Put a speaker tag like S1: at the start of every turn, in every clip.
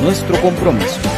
S1: nuestro compromiso.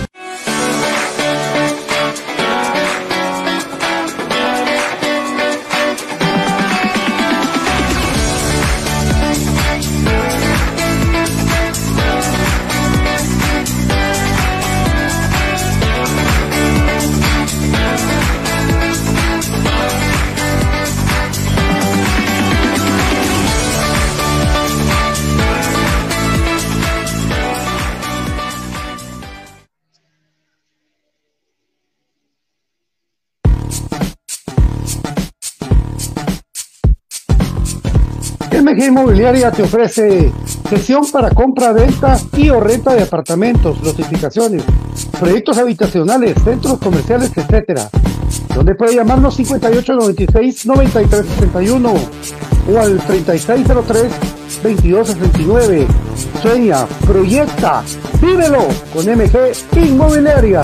S2: MG Inmobiliaria te ofrece sesión para compra, venta y o renta de apartamentos, notificaciones, proyectos habitacionales, centros comerciales, etcétera. Donde puede llamarnos 5896-9361 o al 3603-2269. Sueña, proyecta, vívelo con MG Inmobiliaria.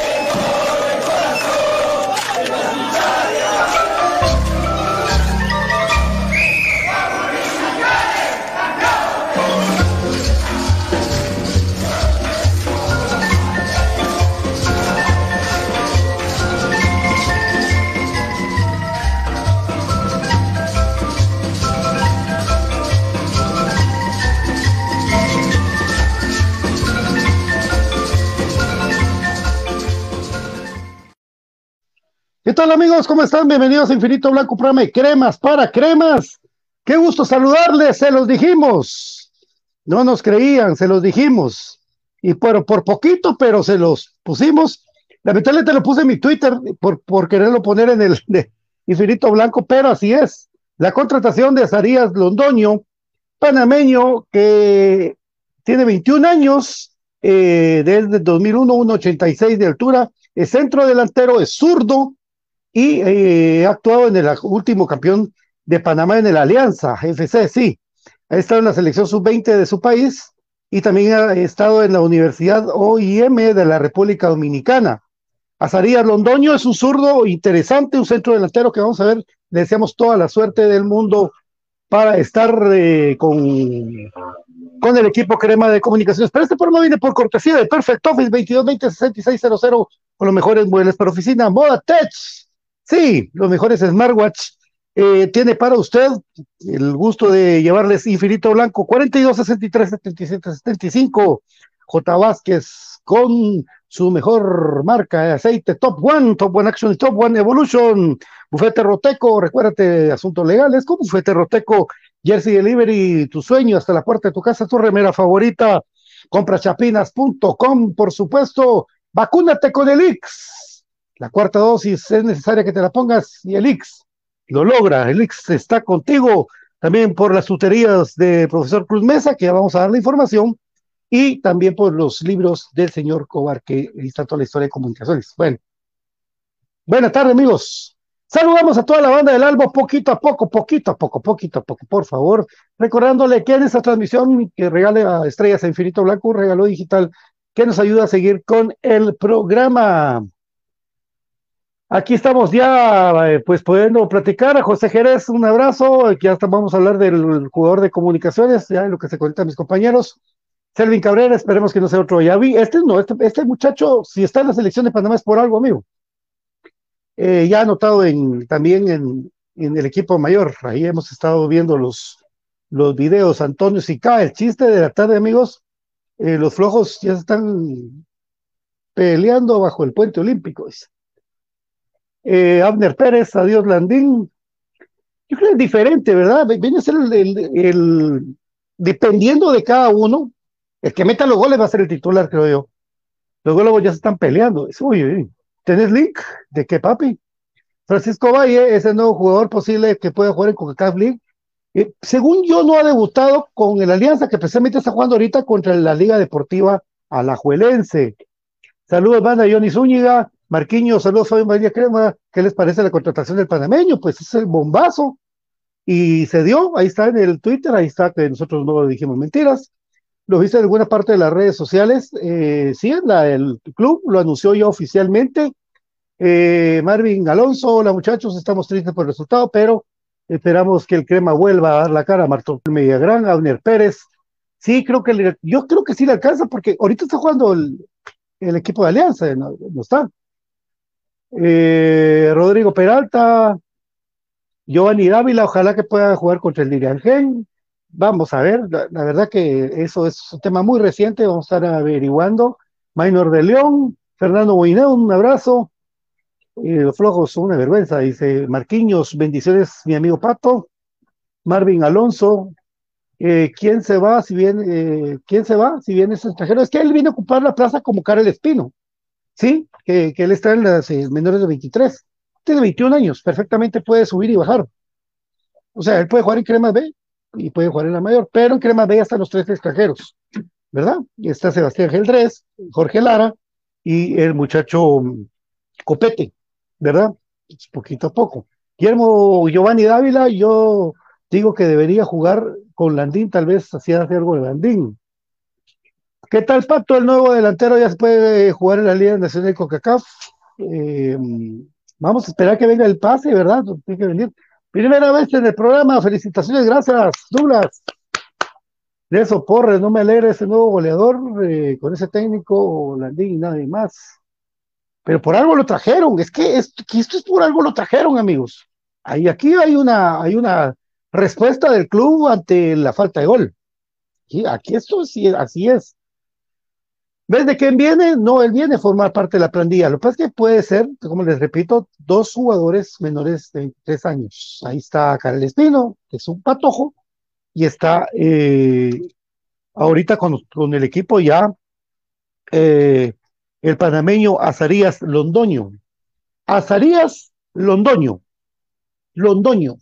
S2: Tal amigos? ¿Cómo están? Bienvenidos a Infinito Blanco, programa de cremas para cremas. Qué gusto saludarles, se los dijimos. No nos creían, se los dijimos. Y por, por poquito, pero se los pusimos. Lamentablemente lo puse en mi Twitter por, por quererlo poner en el de Infinito Blanco, pero así es. La contratación de Azarías Londoño, panameño que tiene 21 años, eh, desde 2001, 1,86 de altura, es centro delantero, es zurdo, y eh, ha actuado en el último campeón de Panamá en el Alianza FC, sí. Ha estado en la selección sub-20 de su país y también ha estado en la Universidad OIM de la República Dominicana. Azarías Londoño es un zurdo interesante, un centro delantero que vamos a ver, le deseamos toda la suerte del mundo para estar eh, con, con el equipo Crema de Comunicaciones. Pero este programa viene por cortesía de Perfect Office 2220-6600 con los mejores muebles para oficina, Moda Tech Sí, los mejores smartwatch. Eh, tiene para usted el gusto de llevarles Infinito Blanco 42 63 77 75 J. Vázquez con su mejor marca de aceite Top One, Top One Action Top One Evolution, Bufete Roteco, recuérdate asuntos legales con Bufete Roteco, Jersey Delivery, tu sueño hasta la puerta de tu casa, tu remera favorita, comprachapinas.com, por supuesto, vacúnate con el Ix la cuarta dosis es necesaria que te la pongas y el Ix lo logra. El Ix está contigo también por las tuterías de profesor Cruz Mesa, que ya vamos a dar la información, y también por los libros del señor Cobar, que está toda la historia de comunicaciones. Bueno, buenas tardes, amigos. Saludamos a toda la banda del Albo, poquito a poco, poquito a poco, poquito a poco, por favor. Recordándole que en esta transmisión que regale a Estrellas a Infinito Blanco, un regalo digital que nos ayuda a seguir con el programa. Aquí estamos ya, eh, pues, pudiendo platicar. A José Jerez, un abrazo. Aquí ya vamos a hablar del jugador de comunicaciones, ya lo que se conectan mis compañeros. Selvin Cabrera, esperemos que no sea otro ya vi. Este no, este, este muchacho, si está en la selección de Panamá es por algo, amigo. Eh, ya anotado en, también en, en, el equipo mayor. Ahí hemos estado viendo los, los videos. Antonio Sica, el chiste de la tarde, amigos. Eh, los flojos ya están peleando bajo el puente olímpico. Dice eh, Abner Pérez, adiós Landín. Yo creo que es diferente, ¿verdad? Viene a ser el, dependiendo de cada uno, el que meta los goles va a ser el titular, creo yo. Los goles ya se están peleando. Uy, ¿tenés link? ¿De qué, papi? Francisco Valle es el nuevo jugador posible que pueda jugar en Coca-Cola League. Eh, según yo, no ha debutado con el Alianza, que precisamente está jugando ahorita contra la Liga Deportiva Alajuelense. Saludos, banda Johnny Zúñiga. Marquiño, saludos Fabio María Crema, ¿qué les parece la contratación del panameño? Pues es el bombazo. Y se dio, ahí está en el Twitter, ahí está que nosotros no dijimos mentiras. Lo viste en alguna parte de las redes sociales. Eh, sí, el club lo anunció ya oficialmente. Eh, Marvin Alonso, hola muchachos, estamos tristes por el resultado, pero esperamos que el crema vuelva a dar la cara a Martín Mediagrán, a Unir Pérez. Sí, creo que yo creo que sí le alcanza, porque ahorita está jugando el equipo de Alianza, no está. Eh, Rodrigo Peralta, Giovanni Dávila, ojalá que pueda jugar contra el Diriangén. Vamos a ver, la, verdad que eso es un tema muy reciente, vamos a estar averiguando. Maynor de León, Fernando Boineo, un abrazo. Eh, los flojos son una vergüenza, dice Marquiños, bendiciones, mi amigo Pato. Marvin Alonso, eh, ¿quién se va si bien, eh, quién se va si bien es extranjero? Es que él viene a ocupar la plaza como Karel Espino, ¿sí? Que, él está en las eh, menores de 23, tiene 21 años, perfectamente puede subir y bajar. O sea, él puede jugar en Crema B y puede jugar en la mayor, pero en Crema B ya están los tres extranjeros, ¿verdad? Y está Sebastián Geldrés, Jorge Lara y el muchacho mm, Copete, ¿verdad? Poquito a poco. Guillermo Giovanni Dávila, yo digo que debería jugar con Landín, tal vez hacía algo de Landín. ¿Qué tal, Pato? El nuevo delantero ya se puede jugar en la Liga Nacional de CONCACAF. Eh, vamos a esperar que venga el pase, ¿verdad? Tiene que venir. Primera vez en el programa, felicitaciones, gracias, Douglas. De eso, Porres, no me alegra ese nuevo goleador eh, con ese técnico, Landín y nadie más. Pero por algo lo trajeron, es que, es, que esto es por algo lo trajeron, amigos. Ahí, aquí hay una, hay una respuesta del club ante la falta de gol. Aquí esto sí, así es. ¿Ves de quién viene? No, él viene a formar parte de la plantilla. Lo que pasa es que puede ser, como les repito, dos jugadores menores de tres años. Ahí está Karel Espino, que es un patojo, y está eh, ahorita con, con, el equipo ya eh, el panameño Azarías Londoño. Azarías Londoño. Londoño.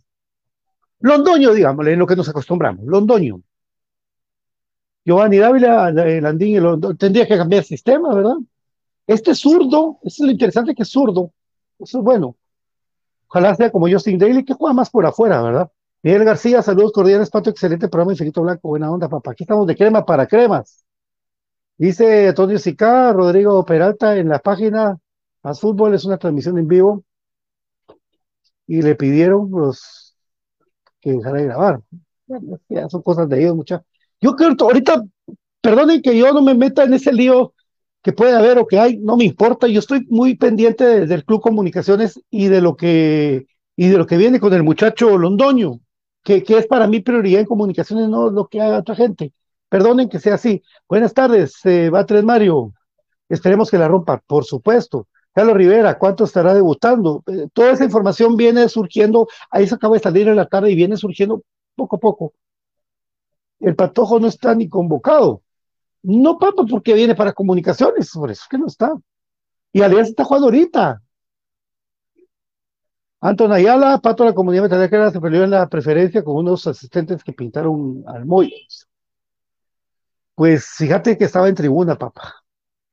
S2: Londoño, digámosle, en lo que nos acostumbramos. Londoño. Giovanni Dávila, Landín y Londoño. Tendría que cambiar el sistema, ¿verdad? Este zurdo, eso es lo interesante que es zurdo. Eso es bueno. Ojalá sea como Justin Daly, que juega más por afuera, ¿verdad? Miguel García, saludos cordiales, Pato, excelente programa, Infinito Blanco, buena onda, papá. Aquí estamos de crema para cremas. Dice Antonio Sica, Rodrigo Peralta en la página Más Fútbol, es una transmisión en vivo. Y le pidieron los que dejara de grabar. Bueno, son cosas de ellos, muchachos. Yo creo que ahorita, perdonen que yo no me meta en ese lío que puede haber o que hay, no me importa. Yo estoy muy pendiente de, del Club Comunicaciones y de lo que y de lo que viene con el muchacho Londoño, que, que es para mí prioridad en comunicaciones, no lo que haga otra gente. Perdonen que sea así. Buenas tardes, eh, Mario. Esperemos que la rompa, por supuesto. Carlos Rivera, ¿cuánto estará debutando? Eh, toda esa información viene surgiendo, ahí se acaba de salir en la tarde y viene surgiendo poco a poco. El patojo no está ni convocado. No, papá, porque viene para comunicaciones, por eso es que no está. Y Alianza está jugando ahorita. Anton Ayala, Pato la comunidad metalera se peleó en la preferencia con unos asistentes que pintaron al Moy. Pues fíjate que estaba en tribuna, papá.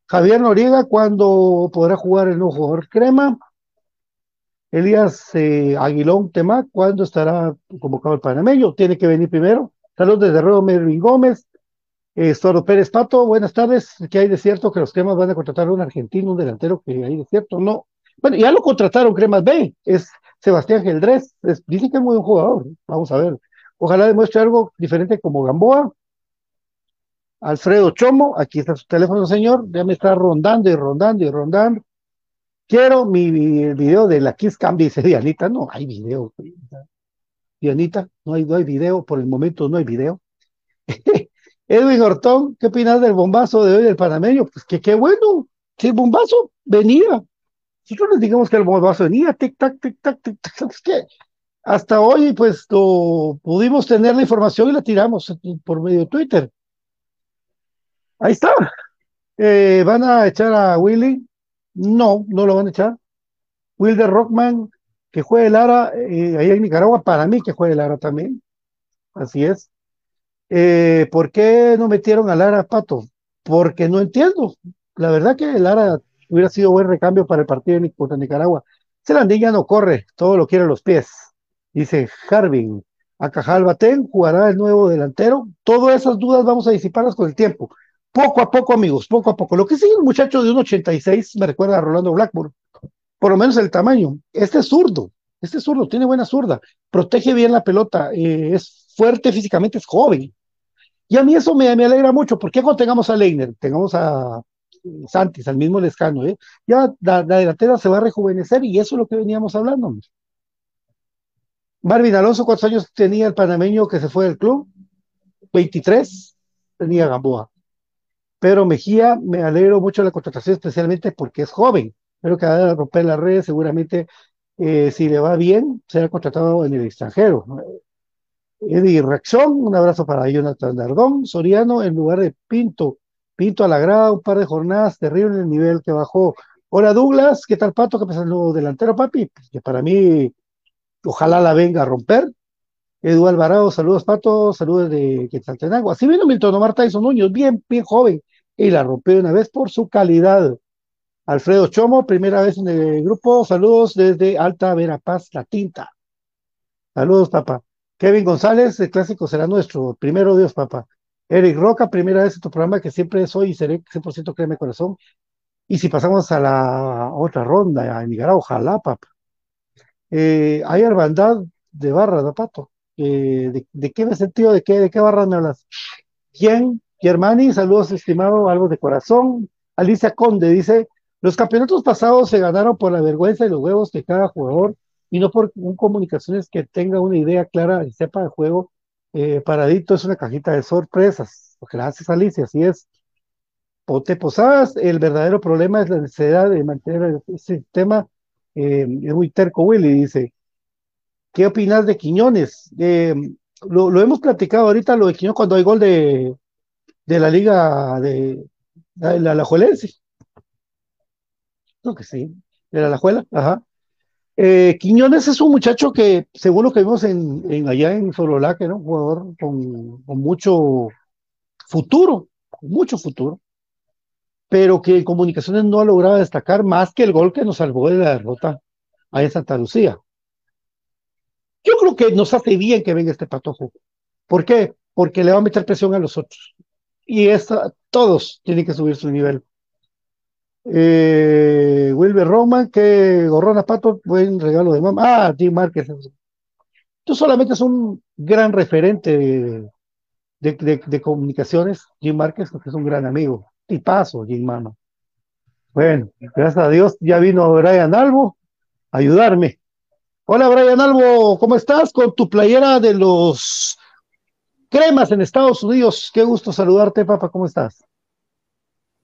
S2: Javier Noriega, ¿cuándo podrá jugar el nuevo jugador crema? Elías eh, Aguilón Tema, ¿cuándo estará convocado el panameño? Tiene que venir primero. Saludos desde Ruedo Mervin Gómez. Eh, Pérez Pato, buenas tardes. ¿Qué hay de cierto que los cremas van a contratar a un argentino, un delantero que hay de cierto? No. Bueno, ya lo contrataron Cremas B, es Sebastián Geldrés. Es, dicen que es muy buen jugador. Vamos a ver. Ojalá demuestre algo diferente como Gamboa. Alfredo Chomo, aquí está su teléfono, señor. Ya me está rondando y rondando y rondando. Quiero mi video de la Kiss Cam, dice Dianita. No hay video. Dianita, no hay, no hay video. Por el momento no hay video. Edwin Hortón, ¿qué opinas del bombazo de hoy del panameño? Pues que qué bueno. Si el bombazo venía. Nosotros les digamos que el bombazo venía, tic-tac, tic-tac, tic-tac. Es que hasta hoy, pues, lo, pudimos tener la información y la tiramos por medio de Twitter. Ahí está. Eh, ¿Van a echar a Willy? No, no lo van a echar. Wilder Rockman, que juegue Lara, eh, ahí en Nicaragua, para mí que juegue Lara también. Así es. Eh, ¿Por qué no metieron a Lara Pato? Porque no entiendo. La verdad que Lara hubiera sido buen recambio para el partido contra Nicaragua. Celandilla no corre, todo lo quiere a los pies. Dice Harvin. A Cajal Batén jugará el nuevo delantero. Todas esas dudas vamos a disiparlas con el tiempo. Poco a poco, amigos, poco a poco. Lo que sigue un muchacho de 1,86 me recuerda a Rolando Blackburn. Por lo menos el tamaño. Este es zurdo. Este es zurdo, tiene buena zurda. Protege bien la pelota. Eh, es fuerte físicamente, es joven. Y a mí eso me, alegra mucho. porque cuando tengamos a Leiner, tengamos a Santis, al mismo Lescano, ¿eh? ya la, la, delantera se va a rejuvenecer y eso es lo que veníamos hablando. Marvin Alonso, ¿cuántos años tenía el panameño que se fue del club? 23 tenía Gamboa. Pero Mejía, me alegro mucho de la contratación, especialmente porque es joven. Pero que va a romper las redes, seguramente, eh, si le va bien, será contratado en el extranjero. Eddie Reacción, un abrazo para Jonathan Dardón, Soriano, en lugar de Pinto. Pinto a la grada, un par de jornadas, terrible el nivel que bajó. Hola Douglas, ¿qué tal Pato? ¿Qué pasa nuevo delantero, papi? Pues que para mí, ojalá la venga a romper. Edu Alvarado, saludos Pato, saludos de Quetzaltenango. Así vino Milton Omar Tyson Núñez, bien, bien joven, y la rompió una vez por su calidad. Alfredo Chomo, primera vez en el grupo, saludos desde Alta Verapaz, La Tinta. Saludos, papá. Kevin González, el clásico será nuestro. Primero Dios, papá. Eric Roca, primera vez en tu programa que siempre soy y seré 100% créeme corazón. Y si pasamos a la otra ronda, a Nicaragua, ojalá, papá. Eh, hay hermandad de barras, ¿no, Pato? Eh, de, qué me sentido? ¿De qué, de qué barras me hablas? ¿Quién? Germani, saludos, estimado, algo de corazón. Alicia Conde dice: Los campeonatos pasados se ganaron por la vergüenza y los huevos de cada jugador y no por un comunicaciones que tenga una idea clara y sepa el juego. Eh, Paradito es una cajita de sorpresas. Gracias, Alicia, así es. Pote Posadas, el verdadero problema es la necesidad de mantener el sistema. Eh, es muy terco, Willy, dice. ¿Qué opinas de Quiñones? Eh, lo, hemos platicado ahorita, lo de Quiñones, cuando hay gol de, de la liga de, la, la Alajuelense. Que sí, de la Alajuela, ajá. Eh, Quiñones es un muchacho que, según lo que vimos en, allá en Sololaque, ¿no? Un jugador con, mucho futuro, mucho futuro, pero que en comunicaciones no ha logrado destacar más que el gol que nos salvó de la derrota ahí en Santa Lucía. Yo creo que nos hace bien que venga este patojo. ¿Por qué? Porque le va a meter presión a los otros. Y esta, todos tienen que subir su nivel. Eh, Wilber Roman, que gorrona pato, buen regalo de mamá. Ah, Jim Márquez. Tú solamente es un gran referente de, comunicaciones, Jim Márquez, porque es un gran amigo. Tipazo, Jim Mama. Bueno, gracias a Dios, ya vino Brian Albo a ayudarme. Hola, Brian Albo, ¿cómo estás? Con tu playera de los cremas en Estados Unidos. Qué gusto saludarte, papá, ¿cómo estás?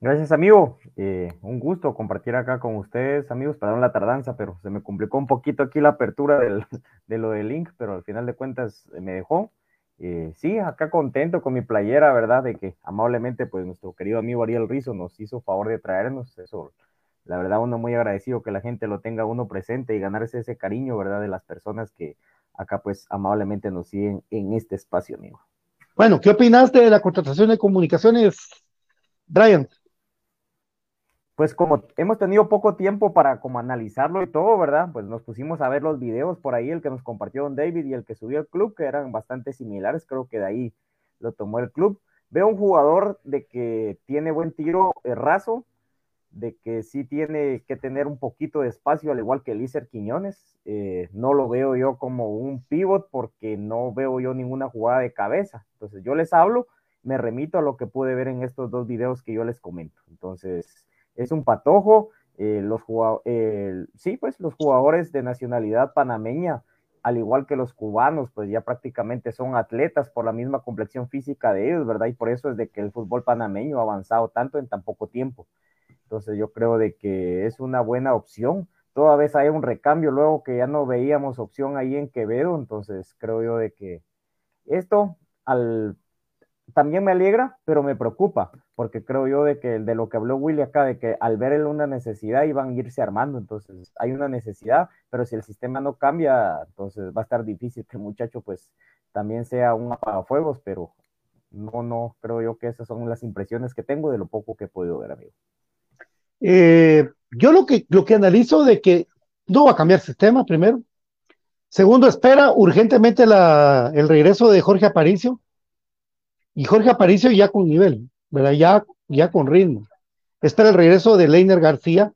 S3: Gracias, amigo. Eh, un gusto compartir acá con ustedes, amigos. Perdón la tardanza, pero se me complicó un poquito aquí la apertura de lo del link, pero al final de cuentas eh, me dejó. Eh, sí, acá contento con mi playera, ¿verdad? De que amablemente, pues nuestro querido amigo Ariel Rizo nos hizo favor de traernos. Eso, la verdad, uno muy agradecido que la gente lo tenga uno presente y ganarse ese cariño, ¿verdad? De las personas que acá, pues, amablemente nos siguen en este espacio, amigo.
S2: Bueno, ¿qué opinaste de la contratación de comunicaciones, Brian?
S3: Pues como hemos tenido poco tiempo para como analizarlo y todo, ¿verdad? Pues nos pusimos a ver los videos por ahí, el que nos compartió Don David y el que subió el club, que eran bastante similares, creo que de ahí lo tomó el club. Veo un jugador de que tiene buen tiro eh, raso, de que sí tiene que tener un poquito de espacio, al igual que Lícer Quiñones. Eh, no lo veo yo como un pivot porque no veo yo ninguna jugada de cabeza. Entonces yo les hablo, me remito a lo que pude ver en estos dos videos que yo les comento. Entonces, es un patojo. Eh, los sí, pues los jugadores de nacionalidad panameña, al igual que los cubanos, pues ya prácticamente son atletas por la misma complexión física de ellos, ¿verdad? Y por eso es de que el fútbol panameño ha avanzado tanto en tan poco tiempo. Entonces yo creo de que es una buena opción. Toda vez hay un recambio luego que ya no veíamos opción ahí en Quevedo, entonces creo yo de que esto al también me alegra, pero me preocupa, porque creo yo de que de lo que habló Willy acá, de que al ver él una necesidad iban a irse armando, entonces hay una necesidad, pero si el sistema no cambia, entonces va a estar difícil que el muchacho pues también sea un apagafuegos, pero no, no, creo yo que esas son las impresiones que tengo de lo poco que he podido ver, amigo.
S2: Eh, yo lo que, lo que analizo de que no va a cambiar el sistema, primero. Segundo, espera urgentemente la, el regreso de Jorge Aparicio y Jorge Aparicio ya con nivel, ¿verdad? Ya, ya con ritmo. Espera el regreso de Leiner García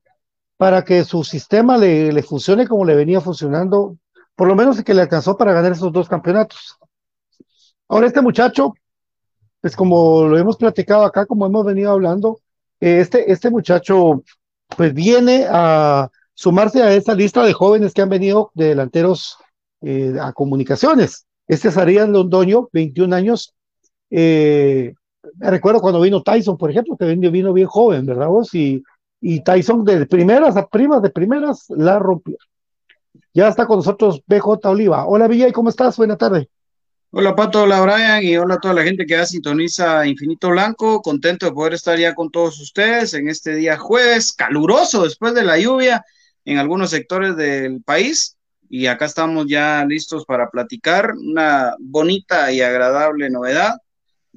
S2: para que su sistema le, funcione como le venía funcionando, por lo menos que le alcanzó para ganar esos dos campeonatos. Ahora este muchacho, pues como lo hemos platicado acá, como hemos venido hablando, este, este muchacho pues viene a sumarse a esa lista de jóvenes que han venido de delanteros eh, a comunicaciones. Este es Ariel Londoño, 21 años. Eh, me recuerdo cuando vino Tyson, por ejemplo, que vino bien joven, ¿verdad vos? Y, y Tyson de primeras a primas, de primeras, la rompió. Ya está con nosotros BJ Oliva. Hola Villa, ¿cómo estás? Buena tarde.
S1: Hola Pato, hola Brian y hola a toda la gente que ya sintoniza Infinito Blanco. Contento de poder estar ya con todos ustedes en este día jueves, caluroso después de la lluvia en algunos sectores del país. Y acá estamos ya listos para platicar una bonita y agradable novedad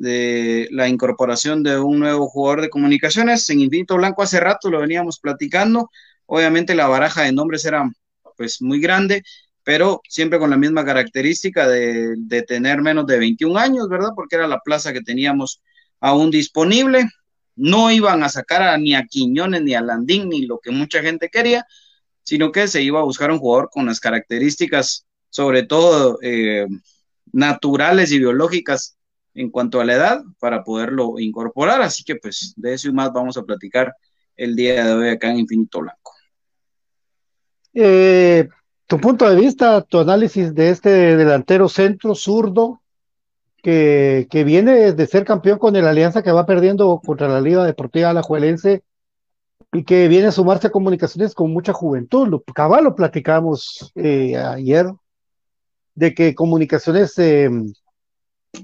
S1: de la incorporación de un nuevo jugador de comunicaciones. En Infinito Blanco hace rato lo veníamos platicando. Obviamente la baraja de nombres era pues muy grande pero siempre con la misma característica de, tener menos de 21 años, ¿verdad? Porque era la plaza que teníamos aún disponible. No iban a sacar a, ni a Quiñones, ni a Landín, ni lo que mucha gente quería, sino que se iba a buscar un jugador con las características, sobre todo eh, naturales y biológicas en cuanto a la edad, para poderlo incorporar. Así que pues de eso y más vamos a platicar el día de hoy acá en Infinito Blanco.
S2: Eh, tu punto de vista, tu análisis de este delantero centro zurdo que, que, viene de ser campeón con el Alianza que va perdiendo contra la Liga Deportiva Alajuelense y que viene a sumarse a comunicaciones con mucha juventud. Lo, cabal lo platicamos eh, ayer de que comunicaciones, eh,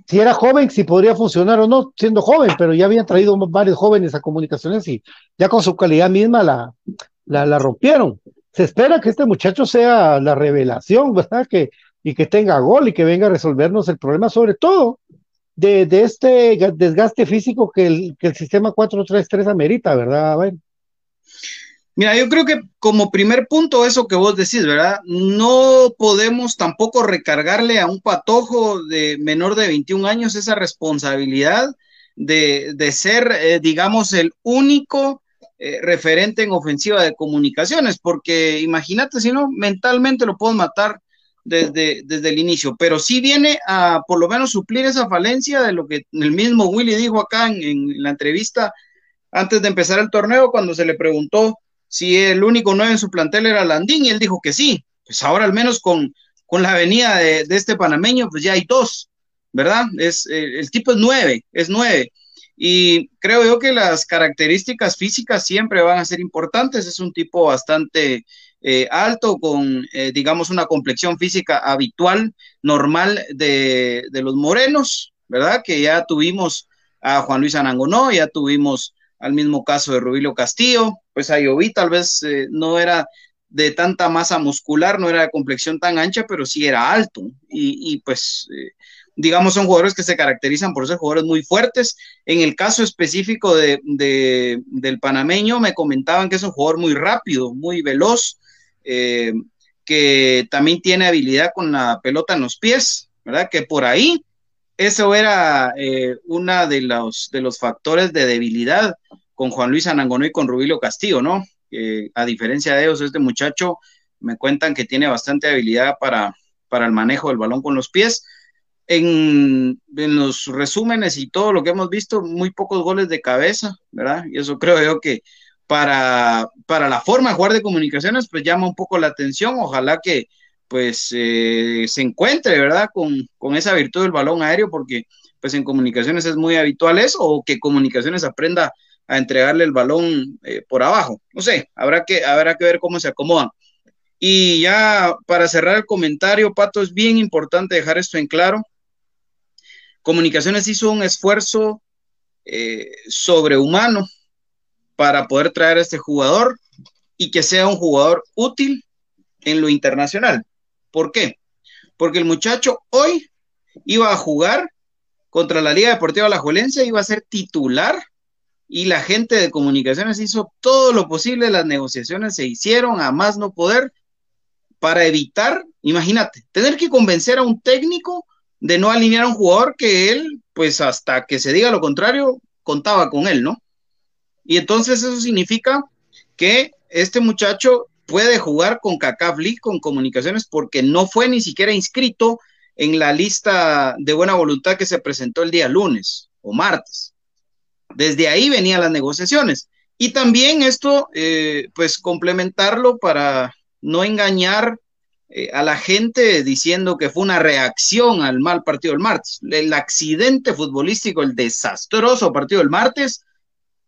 S2: si era joven, si podría funcionar o no, siendo joven, pero ya habían traído varios jóvenes a comunicaciones y ya con su calidad misma la, la, rompieron se espera que este muchacho sea la revelación, ¿verdad? Que, y que tenga gol y que venga a resolvernos el problema, sobre todo de, este desgaste físico que el, que el sistema 4-3-3 amerita, ¿verdad?
S1: Mira, yo creo que como primer punto, eso que vos decís, ¿verdad? No podemos tampoco recargarle a un patojo de menor de 21 años esa responsabilidad de, de ser, eh, digamos, el único eh, referente en ofensiva de comunicaciones, porque imagínate si no, mentalmente lo puedo matar desde, desde el inicio, pero sí viene a por lo menos suplir esa falencia de lo que el mismo Willy dijo acá en, la entrevista antes de empezar el torneo, cuando se le preguntó si el único nueve en su plantel era Landín, y él dijo que sí, pues ahora al menos con, con la venida de, este panameño, pues ya hay dos, ¿verdad? Es, eh, el tipo es nueve, es nueve. Y creo yo que las características físicas siempre van a ser importantes. Es un tipo bastante eh, alto, con, eh, digamos, una complexión física habitual, normal de, los morenos, ¿verdad? Que ya tuvimos a Juan Luis Anangonó, ya tuvimos al mismo caso de Rubilio Castillo, pues a Yoví tal vez eh, no era de tanta masa muscular, no era de complexión tan ancha, pero sí era alto. Y, pues digamos, son jugadores que se caracterizan por ser jugadores muy fuertes. En el caso específico de, del panameño, me comentaban que es un jugador muy rápido, muy veloz, eh, que también tiene habilidad con la pelota en los pies, ¿verdad? Que por ahí eso era eh, uno de los, de los factores de debilidad con Juan Luis Anangonó y con Rubilio Castillo, ¿no? a diferencia de ellos, este muchacho me cuentan que tiene bastante habilidad para, para el manejo del balón con los pies en, los resúmenes y todo lo que hemos visto, muy pocos goles de cabeza, ¿verdad? Y eso creo yo que para, para la forma de jugar de comunicaciones, pues llama un poco la atención. Ojalá que pues eh, se encuentre, ¿verdad? Con, con, esa virtud del balón aéreo, porque pues en comunicaciones es muy habitual eso, o que comunicaciones aprenda a entregarle el balón eh, por abajo. No sé, habrá que, habrá que ver cómo se acomodan. Y ya para cerrar el comentario, Pato, es bien importante dejar esto en claro. Comunicaciones hizo un esfuerzo eh, sobrehumano para poder traer a este jugador y que sea un jugador útil en lo internacional. ¿Por qué? Porque el muchacho hoy iba a jugar contra la Liga Deportiva La Juelense, iba a ser titular y la gente de comunicaciones hizo todo lo posible, las negociaciones se hicieron a más no poder para evitar, imagínate, tener que convencer a un técnico de no alinear a un jugador que él, pues hasta que se diga lo contrario, contaba con él, ¿no? Y entonces eso significa que este muchacho puede jugar con CACAF League, con comunicaciones, porque no fue ni siquiera inscrito en la lista de buena voluntad que se presentó el día lunes o martes. Desde ahí venían las negociaciones. Y también esto, eh, pues complementarlo para no engañar eh, a la gente diciendo que fue una reacción al mal partido del martes. El accidente futbolístico, el desastroso partido del martes,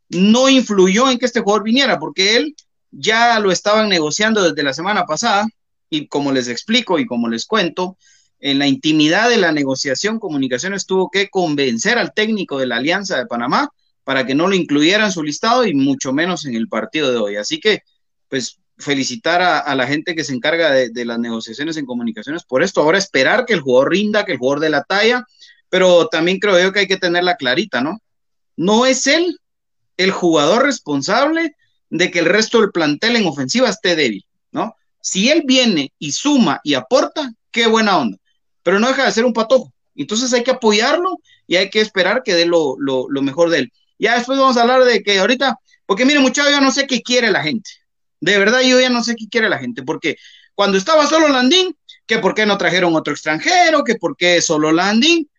S1: no influyó en que este jugador viniera, porque él ya lo estaban negociando desde la semana pasada y como les explico y como les cuento, en la intimidad de la negociación, Comunicaciones tuvo que convencer al técnico de la Alianza de Panamá para que no lo incluyera en su listado y mucho menos en el partido de hoy. Así que, pues, felicitar a, la gente que se encarga de, de, las negociaciones en comunicaciones por esto. Ahora esperar que el jugador rinda, que el jugador de la talla, pero también creo yo que hay que tenerla clarita, ¿no? No es él el jugador responsable de que el resto del plantel en ofensiva esté débil, ¿no? Si él viene y suma y aporta, qué buena onda, pero no deja de ser un patojo. Entonces hay que apoyarlo y hay que esperar que dé lo, mejor de él. Ya después vamos a hablar de que ahorita, porque mire muchachos, yo no sé qué quiere la gente. De verdad, yo ya no sé qué quiere la gente, porque cuando estaba solo Landín, que por qué no trajeron otro extranjero, que por qué solo Landín,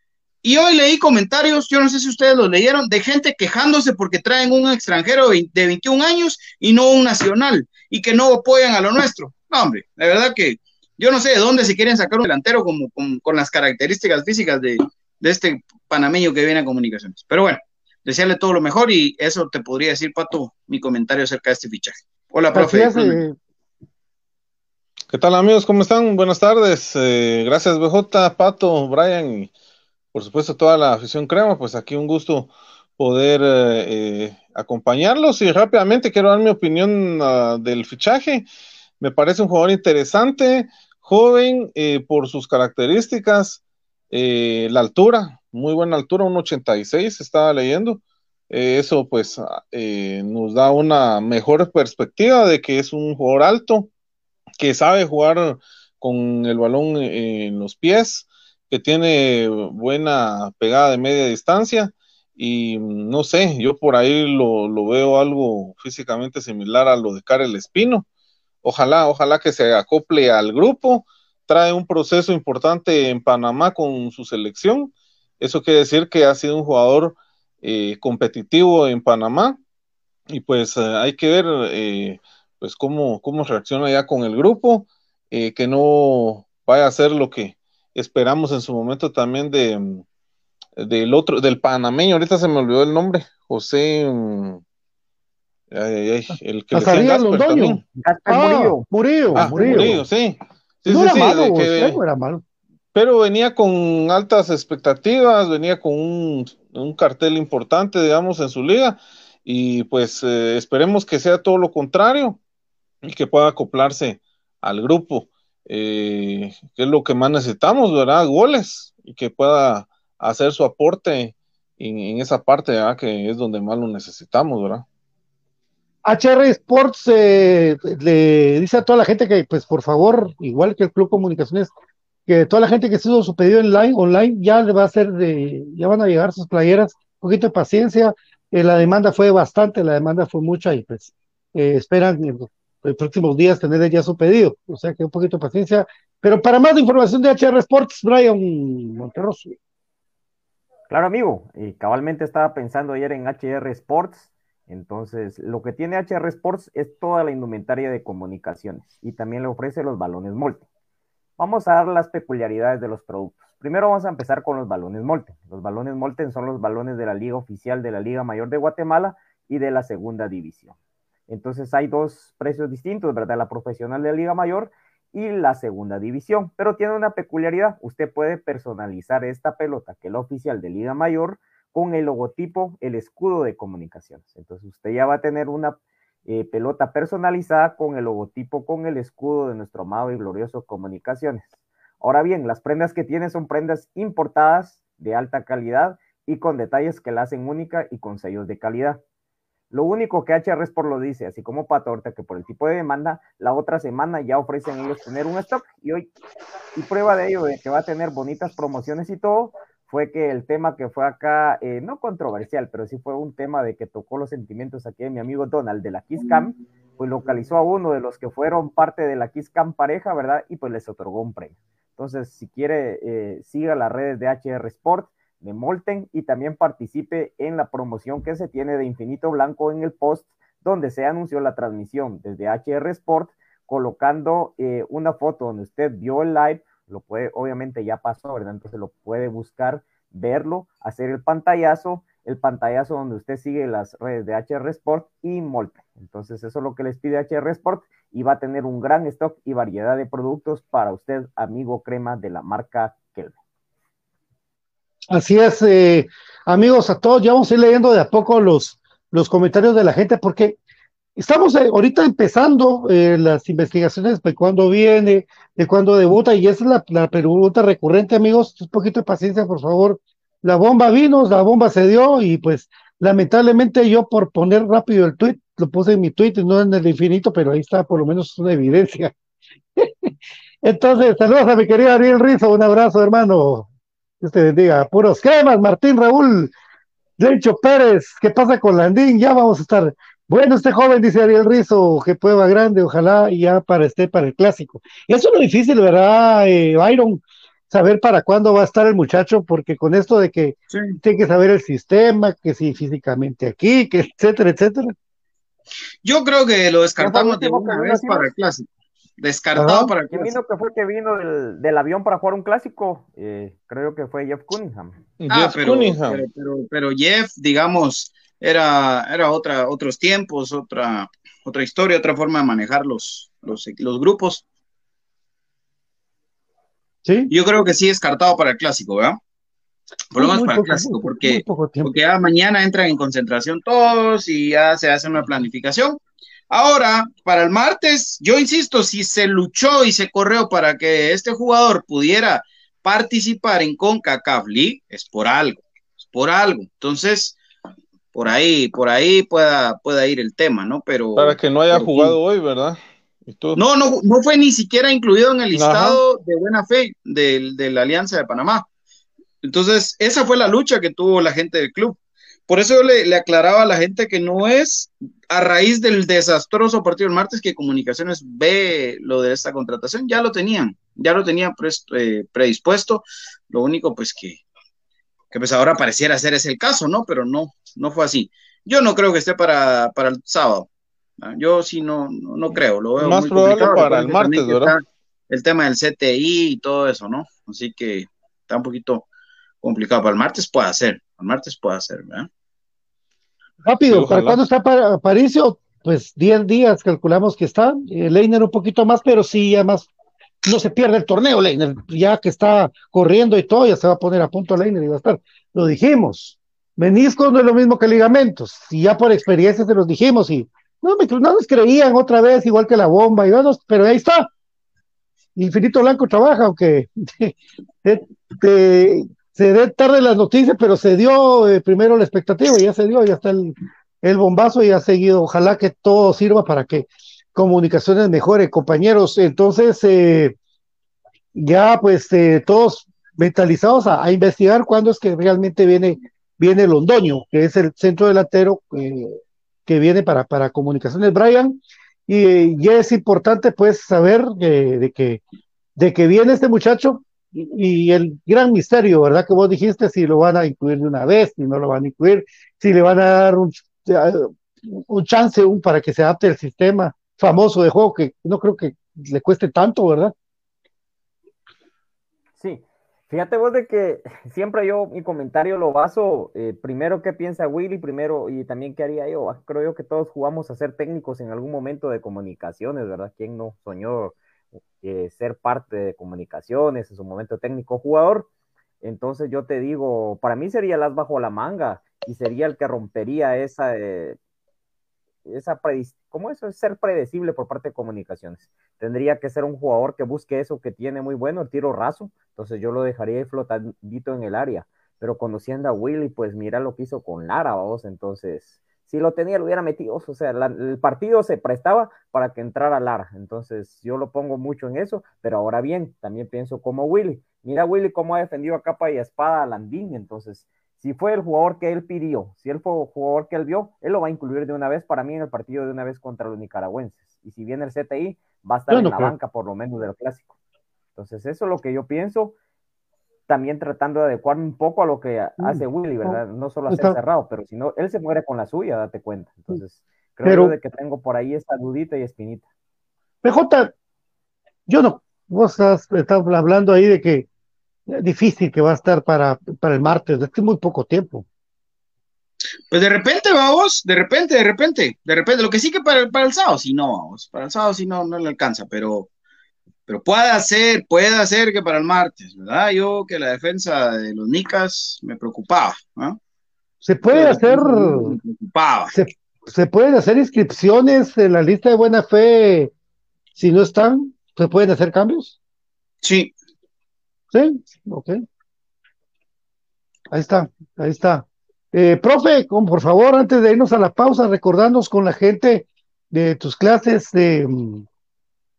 S1: y hoy leí comentarios, yo no sé si ustedes los leyeron, de gente quejándose porque traen un extranjero de 21 años y no un nacional, y que no apoyan a lo nuestro. No, hombre, la verdad que yo no sé de dónde se quieren sacar un delantero como, con, las características físicas de, este panameño que viene a comunicaciones. Pero bueno, desearle todo lo mejor y eso te podría decir, Pato, mi comentario acerca de este fichaje. Hola, profe.
S4: Eh. ¿Qué tal amigos? ¿Cómo están? Buenas tardes. Eh, gracias BJ, Pato, Brian por supuesto toda la afición crema, pues aquí un gusto poder eh, eh, acompañarlos y rápidamente quiero dar mi opinión ah, del fichaje. Me parece un jugador interesante, joven eh, por sus características, la altura, muy buena altura, un 86 estaba leyendo. eso pues ah, nos da una mejor perspectiva de que es un jugador alto, que sabe jugar con el balón en los pies, que tiene buena pegada de media distancia y no sé, yo por ahí lo, veo algo físicamente similar a lo de Karel Espino. Ojalá, ojalá que se acople al grupo, trae un proceso importante en Panamá con su selección. Eso quiere decir que ha sido un jugador eh, competitivo en Panamá y pues eh, hay que ver eh, pues cómo, cómo reacciona ya con el grupo, que no vaya a ser lo que, esperamos en su momento también de del otro, del panameño, ahorita se me olvidó el nombre, José, mm, el que le
S2: también.
S4: Ah,
S2: Murillo.
S4: Ah, Murillo. sí. Sí, no, sí, era malo, Pero venía con altas expectativas, venía con un, un, cartel importante, digamos, en su liga, y pues eh, esperemos que sea todo lo contrario y que pueda acoplarse al grupo eh, que es lo que más necesitamos, ¿verdad? Goles y que pueda hacer su aporte en, esa parte, ¿verdad? Que es donde más lo necesitamos, ¿verdad?
S2: HR Sports eh, le dice a toda la gente que, pues por favor, igual que el Club Comunicaciones, que toda la gente que hizo su pedido online, online ya le va a hacer de, ya van a llegar sus playeras, un poquito de paciencia, eh, la demanda fue bastante, la demanda fue mucha y pues eh, esperan en próximos días tener ya su pedido. O sea que un poquito de paciencia. Pero para más información de HR Sports, Brian Monterroso.
S3: Claro, amigo. Y cabalmente estaba pensando ayer en HR Sports. Entonces, lo que tiene HR Sports es toda la indumentaria de comunicaciones y también le ofrece los balones Molte. Vamos a dar las peculiaridades de los productos. Primero vamos a empezar con los balones Molten. Los balones Molten son los balones de la Liga Oficial de la Liga Mayor de Guatemala y de la Segunda División. Entonces hay dos precios distintos, ¿verdad? La profesional de la Liga Mayor y la segunda división, pero tiene una peculiaridad. Usted puede personalizar esta pelota, que es la oficial de Liga Mayor, con el logotipo, el escudo de comunicaciones. Entonces usted ya va a tener una eh, pelota personalizada con el logotipo, con el escudo de nuestro amado y glorioso comunicaciones. Ahora bien, las prendas que tiene son prendas importadas de alta calidad y con detalles que la hacen única y con sellos de calidad. Lo único que HR Sport lo dice, así como Patorta, que por el tipo de demanda, la otra semana ya ofrecen ellos tener un stock y hoy, y prueba de ello, de que va a tener bonitas promociones y todo, fue que el tema que fue acá, eh, no controversial, pero sí fue un tema de que tocó los sentimientos aquí de mi amigo Donald de la Kiss Cam, pues localizó a uno de los que fueron parte de la Kiss Cam pareja, ¿verdad? Y pues les otorgó un premio. Entonces, si quiere, eh, siga las redes de HR Sport de Molten y también participe en la promoción que se tiene de Infinito Blanco en el post donde se anunció la transmisión desde HR Sport colocando eh, una foto donde usted vio el live, lo puede, obviamente ya pasó, ¿verdad? Entonces lo puede buscar, verlo, hacer el pantallazo, el pantallazo donde usted sigue las redes de HR Sport y Molte. Entonces eso es lo que les pide HR Sport y va a tener un gran stock y variedad de productos para usted, amigo crema de la marca.
S2: Así es, eh, amigos, a todos, ya vamos a ir leyendo de a poco los, los comentarios de la gente, porque estamos eh, ahorita empezando eh, las investigaciones de cuándo viene, de cuándo debuta, y esa es la, la, pregunta recurrente, amigos. Un poquito de paciencia, por favor. La bomba vino, la bomba se dio, y pues lamentablemente yo por poner rápido el tweet, lo puse en mi tweet, no en el infinito, pero ahí está por lo menos una evidencia. Entonces, saludos a mi querido Ariel Rizo, un abrazo, hermano. Dios te bendiga. Puros cremas, Martín Raúl, Lencho Pérez, ¿qué pasa con Landín? Ya vamos a estar. Bueno, este joven, dice Ariel Rizo, que prueba grande, ojalá ya para esté para el clásico. Y eso es lo difícil, ¿verdad, eh, Byron? Saber para cuándo va a estar el muchacho, porque con esto de que sí. tiene que saber el sistema, que si físicamente aquí, que etcétera, etcétera.
S1: Yo creo que lo descartamos de una vez para el clásico descartado para el
S3: ¿Quién vino que fue que vino del, del, avión para jugar un clásico? Eh, creo que fue Jeff Cunningham.
S1: Ah,
S4: Jeff
S1: pero,
S4: Cunningham.
S1: Pero, pero, pero, Jeff, digamos, era, era otra, otros tiempos, otra, otra historia, otra forma de manejar los, los, los grupos.
S2: ¿Sí?
S1: Yo creo que sí descartado para el clásico, ¿verdad? Por lo menos para el clásico, porque, porque ya mañana entran en concentración todos y ya se hace una planificación. Ahora, para el martes, yo insisto, si se luchó y se corrió para que este jugador pudiera participar en CONCACAF League, es por algo, es por algo. Entonces, por ahí, por ahí pueda, pueda ir el tema, ¿no? Pero.
S4: Para que no haya jugado hoy, ¿verdad?
S1: No, no, no fue ni siquiera incluido en el listado Ajá. de buena fe de, de la Alianza de Panamá. Entonces, esa fue la lucha que tuvo la gente del club. Por eso yo le, le, aclaraba a la gente que no es a raíz del desastroso partido del martes que Comunicaciones ve lo de esta contratación, ya lo tenían, ya lo tenían eh, predispuesto, lo único pues que, que pues ahora pareciera ser ese el caso, ¿no? Pero no, no fue así. Yo no creo que esté para, para el sábado, yo sí no, no, no, creo, lo veo
S4: Más
S1: muy
S4: probable para el martes, ¿verdad?
S1: El tema del CTI y todo eso, ¿no? Así que está un poquito complicado, para el martes puede ser, el martes puede ser, ¿verdad?
S2: Rápido, ¿para cuándo está para Paricio? Pues 10 días calculamos que está. Eh, Leiner un poquito más, pero sí, ya más. No se pierde el torneo, Leiner. Ya que está corriendo y todo, ya se va a poner a punto Leiner y va a estar. Lo dijimos. Meniscos no es lo mismo que ligamentos. Y ya por experiencia se los dijimos. Y no, me, no nos creían otra vez, igual que la bomba. Y bueno, pero ahí está. Infinito Blanco trabaja, aunque te, te, se dé tarde las noticias, pero se dio eh, primero la expectativa, ya se dio, ya está el, bombazo y ha seguido. Ojalá que todo sirva para que comunicaciones mejore, compañeros. Entonces, eh, ya pues eh, todos mentalizados a, investigar cuándo es que realmente viene, viene Londoño, que es el centro delantero eh, que viene para, para comunicaciones, Brian. Y ya es importante pues saber de que de que viene este muchacho, y el gran misterio, ¿verdad? Que vos dijiste si lo van a incluir de una vez, si no lo van a incluir, si le van a dar un, chance un, para que se adapte al sistema famoso de juego, que no creo que le cueste tanto, ¿verdad?
S3: Sí, fíjate vos de que siempre yo mi comentario lo baso, eh, primero qué piensa Willy, primero y también qué haría yo. Creo yo que todos jugamos a ser técnicos en algún momento de comunicaciones, ¿verdad? ¿Quién no soñó eh, ser parte de comunicaciones, en su momento técnico jugador. Entonces yo te digo, para mí sería el as bajo la manga y sería el que rompería esa, eh, esa ¿cómo eso es ser predecible por parte de comunicaciones? Tendría que ser un jugador que busque eso que tiene muy bueno, el tiro raso, entonces yo lo dejaría flotandito en el área, pero conociendo a Willy, pues mira lo que hizo con Lara, entonces si lo tenía, lo hubiera metido. O sea, la, el partido se prestaba para que entrara Lara. Entonces, yo lo pongo mucho en eso. Pero ahora bien, también pienso como Willy. Mira, Willy, cómo ha defendido a capa y a espada a Landín. Entonces, si fue el jugador que él pidió, si él fue el jugador que él vio, él lo va a incluir de una vez para mí en el partido de una vez contra los nicaragüenses. Y si viene el CTI, va a estar en la banca por lo menos del clásico. Entonces, eso es lo que yo pienso también tratando de adecuarme un poco a lo que hace Willy, ¿verdad? No solo hacer cerrado, pero si no, él se muere con la suya, date cuenta. Entonces, creo pero, de que tengo por ahí esa dudita y espinita.
S2: PJ, yo no, vos estás, estás hablando ahí de que es difícil que va a estar para, para el martes, es que muy poco tiempo.
S1: Pues de repente, vamos, de repente, de repente, de repente, lo que sí que para, para el sábado, sí no, vamos, para el sábado sí no, no le alcanza, pero, pero puede ser, puede ser que para el martes, ¿verdad? Yo que la defensa de los Nicas me preocupaba, ¿no?
S2: Se puede hacer,
S1: Me preocupaba.
S2: se, se pueden hacer inscripciones en la lista de buena fe, si no están, se pueden hacer cambios.
S1: Sí,
S2: Sí, ok. Ahí está, ahí está. Eh, profe, con- por favor, antes de irnos a la pausa, recordarnos con la gente de tus clases de mm,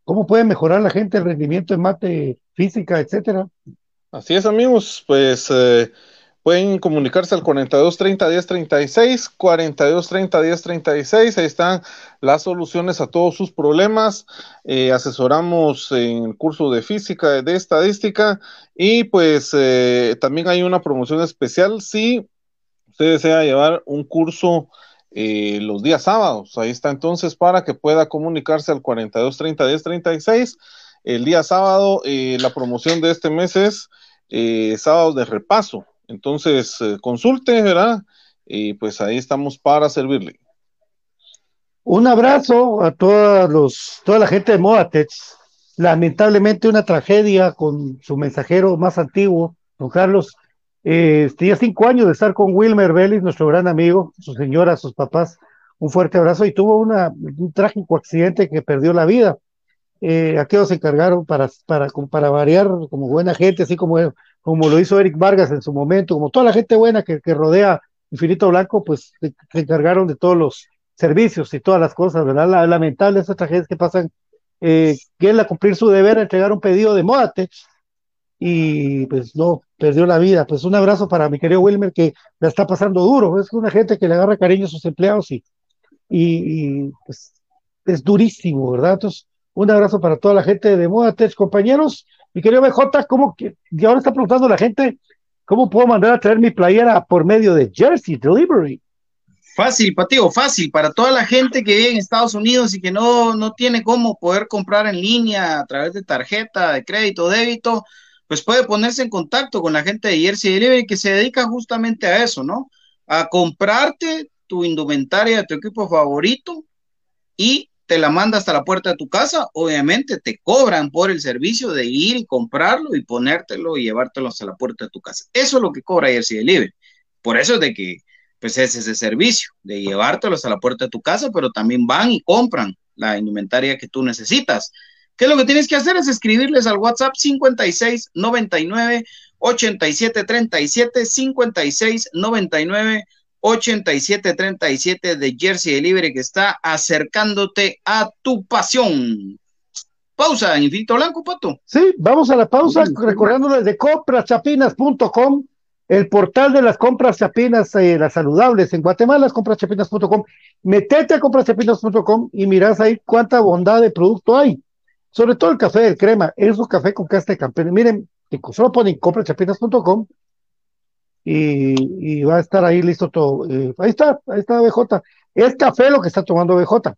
S2: cómo puede mejorar la gente el rendimiento en mate, física, etcétera.
S4: Así es, amigos, pues eh, pueden comunicarse al 4230 1036, 4230 1036, ahí están las soluciones a todos sus problemas, eh, asesoramos en el curso de física, de estadística y pues eh, también hay una promoción especial si usted desea llevar un curso eh, los días sábados, ahí está entonces para que pueda comunicarse al 4230 1036. El día sábado, eh, la promoción de este mes es eh, sábados de repaso. Entonces, eh, consulte, ¿verdad? Y pues ahí estamos para servirle.
S2: Un abrazo a todos los, toda la gente de Moatex. Lamentablemente una tragedia con su mensajero más antiguo, don Carlos. Eh, cinco años de estar con Wilmer Vélez, nuestro gran amigo, su señora, sus papás. Un fuerte abrazo y tuvo una, un trágico accidente que perdió la vida. Eh, aquellos se encargaron para, variar como buena gente, así como, como lo hizo Eric Vargas en su momento, como toda la gente buena que, rodea Infinito Blanco, pues se, encargaron de todos los servicios y todas las cosas, ¿verdad? La, lamentable esas tragedias que pasan, eh, que cumplir su deber, entregar un pedido de Modatex y pues no, perdió la vida. Pues un abrazo para mi querido Wilmer que la está pasando duro, es una gente que le agarra cariño a sus empleados y, y, pues es durísimo, ¿verdad? Entonces, un abrazo para toda la gente de Modatex, compañeros. Mi querido BJ, ¿cómo que, y ahora está preguntando la gente, ¿cómo puedo mandar a traer mi playera por medio de Jersey Delivery?
S1: Fácil, Patio, fácil. Para toda la gente que vive en Estados Unidos y que no, no tiene cómo poder comprar en línea a través de tarjeta de crédito débito, pues puede ponerse en contacto con la gente de Jersey Delivery que se dedica justamente a eso, ¿no? A comprarte tu indumentaria de tu equipo favorito y te la manda hasta la puerta de tu casa. Obviamente te cobran por el servicio de ir y comprarlo y ponértelo y llevártelo hasta la puerta de tu casa. Eso es lo que cobra Jersey Delivery. Por eso es de que pues es ese servicio de llevártelos a la puerta de tu casa, pero también van y compran la indumentaria que tú necesitas. ¿Qué es lo que tienes que hacer? Es escribirles al WhatsApp 56 99 87 37 56 99 87 37 de Jersey Delivery que está acercándote a tu pasión. Pausa Infinito Blanco, Pato.
S2: Sí, vamos a la pausa, recordándoles de compraschapinas.com, el portal de las compras chapinas, eh, las saludables en Guatemala, compraschapinas.com. Metete a compraschapinas.com y mirás ahí cuánta bondad de producto hay. Sobre todo el café del crema, es un café con casta de campeón. Miren, solo ponen compraschapinas.com y, y, va a estar ahí listo todo. Eh, ahí está, ahí está BJ. Es café lo que está tomando BJ.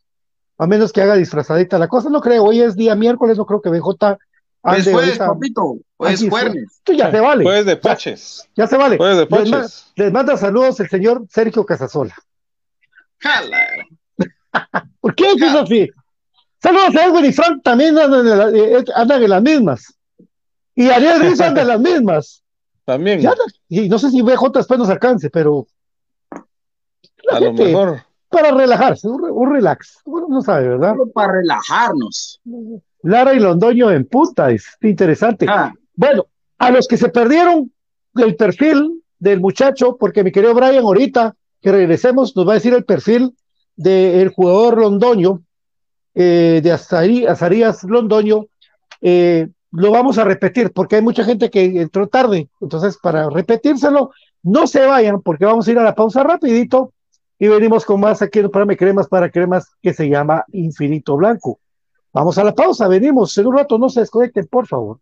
S2: A menos que haga disfrazadita la cosa, no creo. Hoy es día miércoles, no creo que BJ
S1: pues jueves, papito, pues jueves.
S2: Esto ya se vale.
S4: Jueves de Paches.
S2: Ya, ya se vale.
S4: Jueves de Paches.
S2: Les, ma les, manda saludos el señor Sergio Casasola.
S1: Jala.
S2: ¿Por qué es así? Saludos a Edwin y Frank, también andan en, la, eh, andan en las mismas. Y Ariel Ruiz anda en las mismas.
S4: También.
S2: Y no sé si BJ después nos alcance, pero.
S4: A lo mejor.
S2: Para relajarse, un, un relax. Uno no sabe, ¿verdad?
S1: Para relajarnos.
S2: Lara y Londoño en puta, es interesante. Ah. Bueno, a los que se perdieron el perfil del muchacho, porque mi querido Brian, ahorita que regresemos, nos va a decir el perfil del jugador Londoño, eh, de Azarías Londoño, eh, lo vamos a repetir, porque hay mucha gente que entró tarde. Entonces, para repetírselo, no se vayan, porque vamos a ir a la pausa rapidito y venimos con más aquí en el programa Cremas para Cremas que se llama Infinito Blanco. Vamos a la pausa, venimos. En un rato no se desconecten, por favor.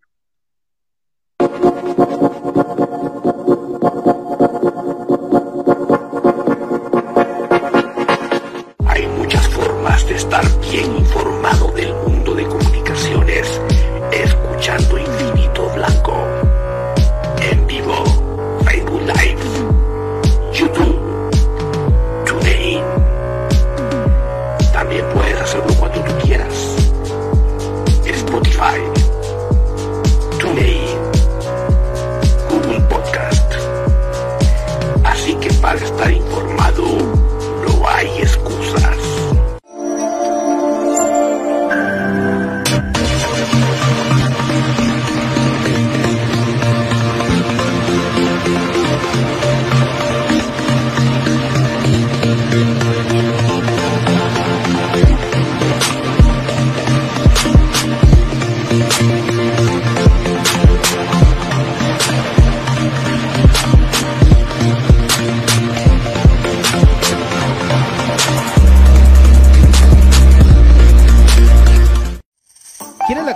S5: Bien informado del mundo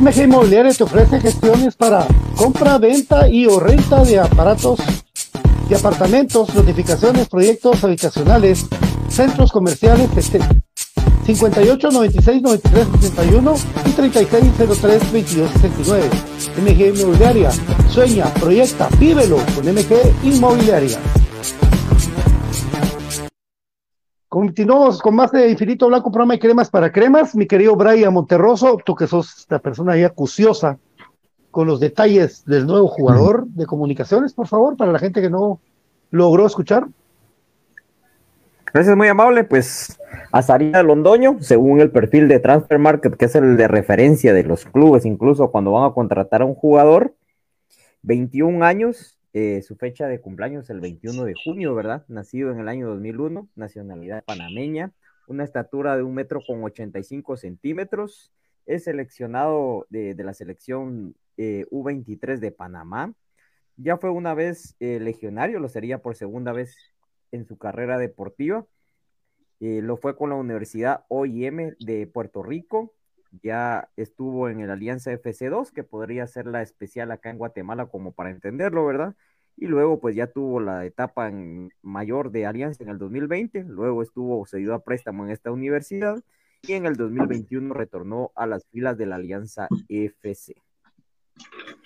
S2: MG Inmobiliaria te ofrece gestiones para compra, venta y o renta de aparatos y apartamentos, notificaciones, proyectos habitacionales, centros comerciales, etc. 58 96 93 61 y 36 03 22 69. MG Inmobiliaria. Sueña, proyecta, vívelo con MG Inmobiliaria. Continuamos con más de Infinito Blanco, programa de cremas para cremas. Mi querido Brian Monterroso, tú que sos esta persona ya acuciosa con los detalles del nuevo jugador de comunicaciones, por favor, para la gente que no logró escuchar.
S3: Gracias, muy amable. Pues Azaria Londoño, según el perfil de Transfer Market, que es el de referencia de los clubes, incluso cuando van a contratar a un jugador, 21 años, eh, su fecha de cumpleaños el 21 de junio, ¿verdad? Nacido en el año 2001, nacionalidad panameña, una estatura de un metro con 85 centímetros, es seleccionado de, la selección eh, U23 de Panamá. Ya fue una vez eh, legionario, lo sería por segunda vez en su carrera deportiva. Lo fue con la Universidad OIM de Puerto Rico. Ya estuvo en el Alianza FC2, que podría ser la especial acá en Guatemala, como para entenderlo, ¿verdad? Y luego, pues ya tuvo la etapa en mayor de Alianza en el 2020. Luego estuvo cedido a préstamo en esta universidad. Y en el 2021 retornó a las filas de la Alianza FC.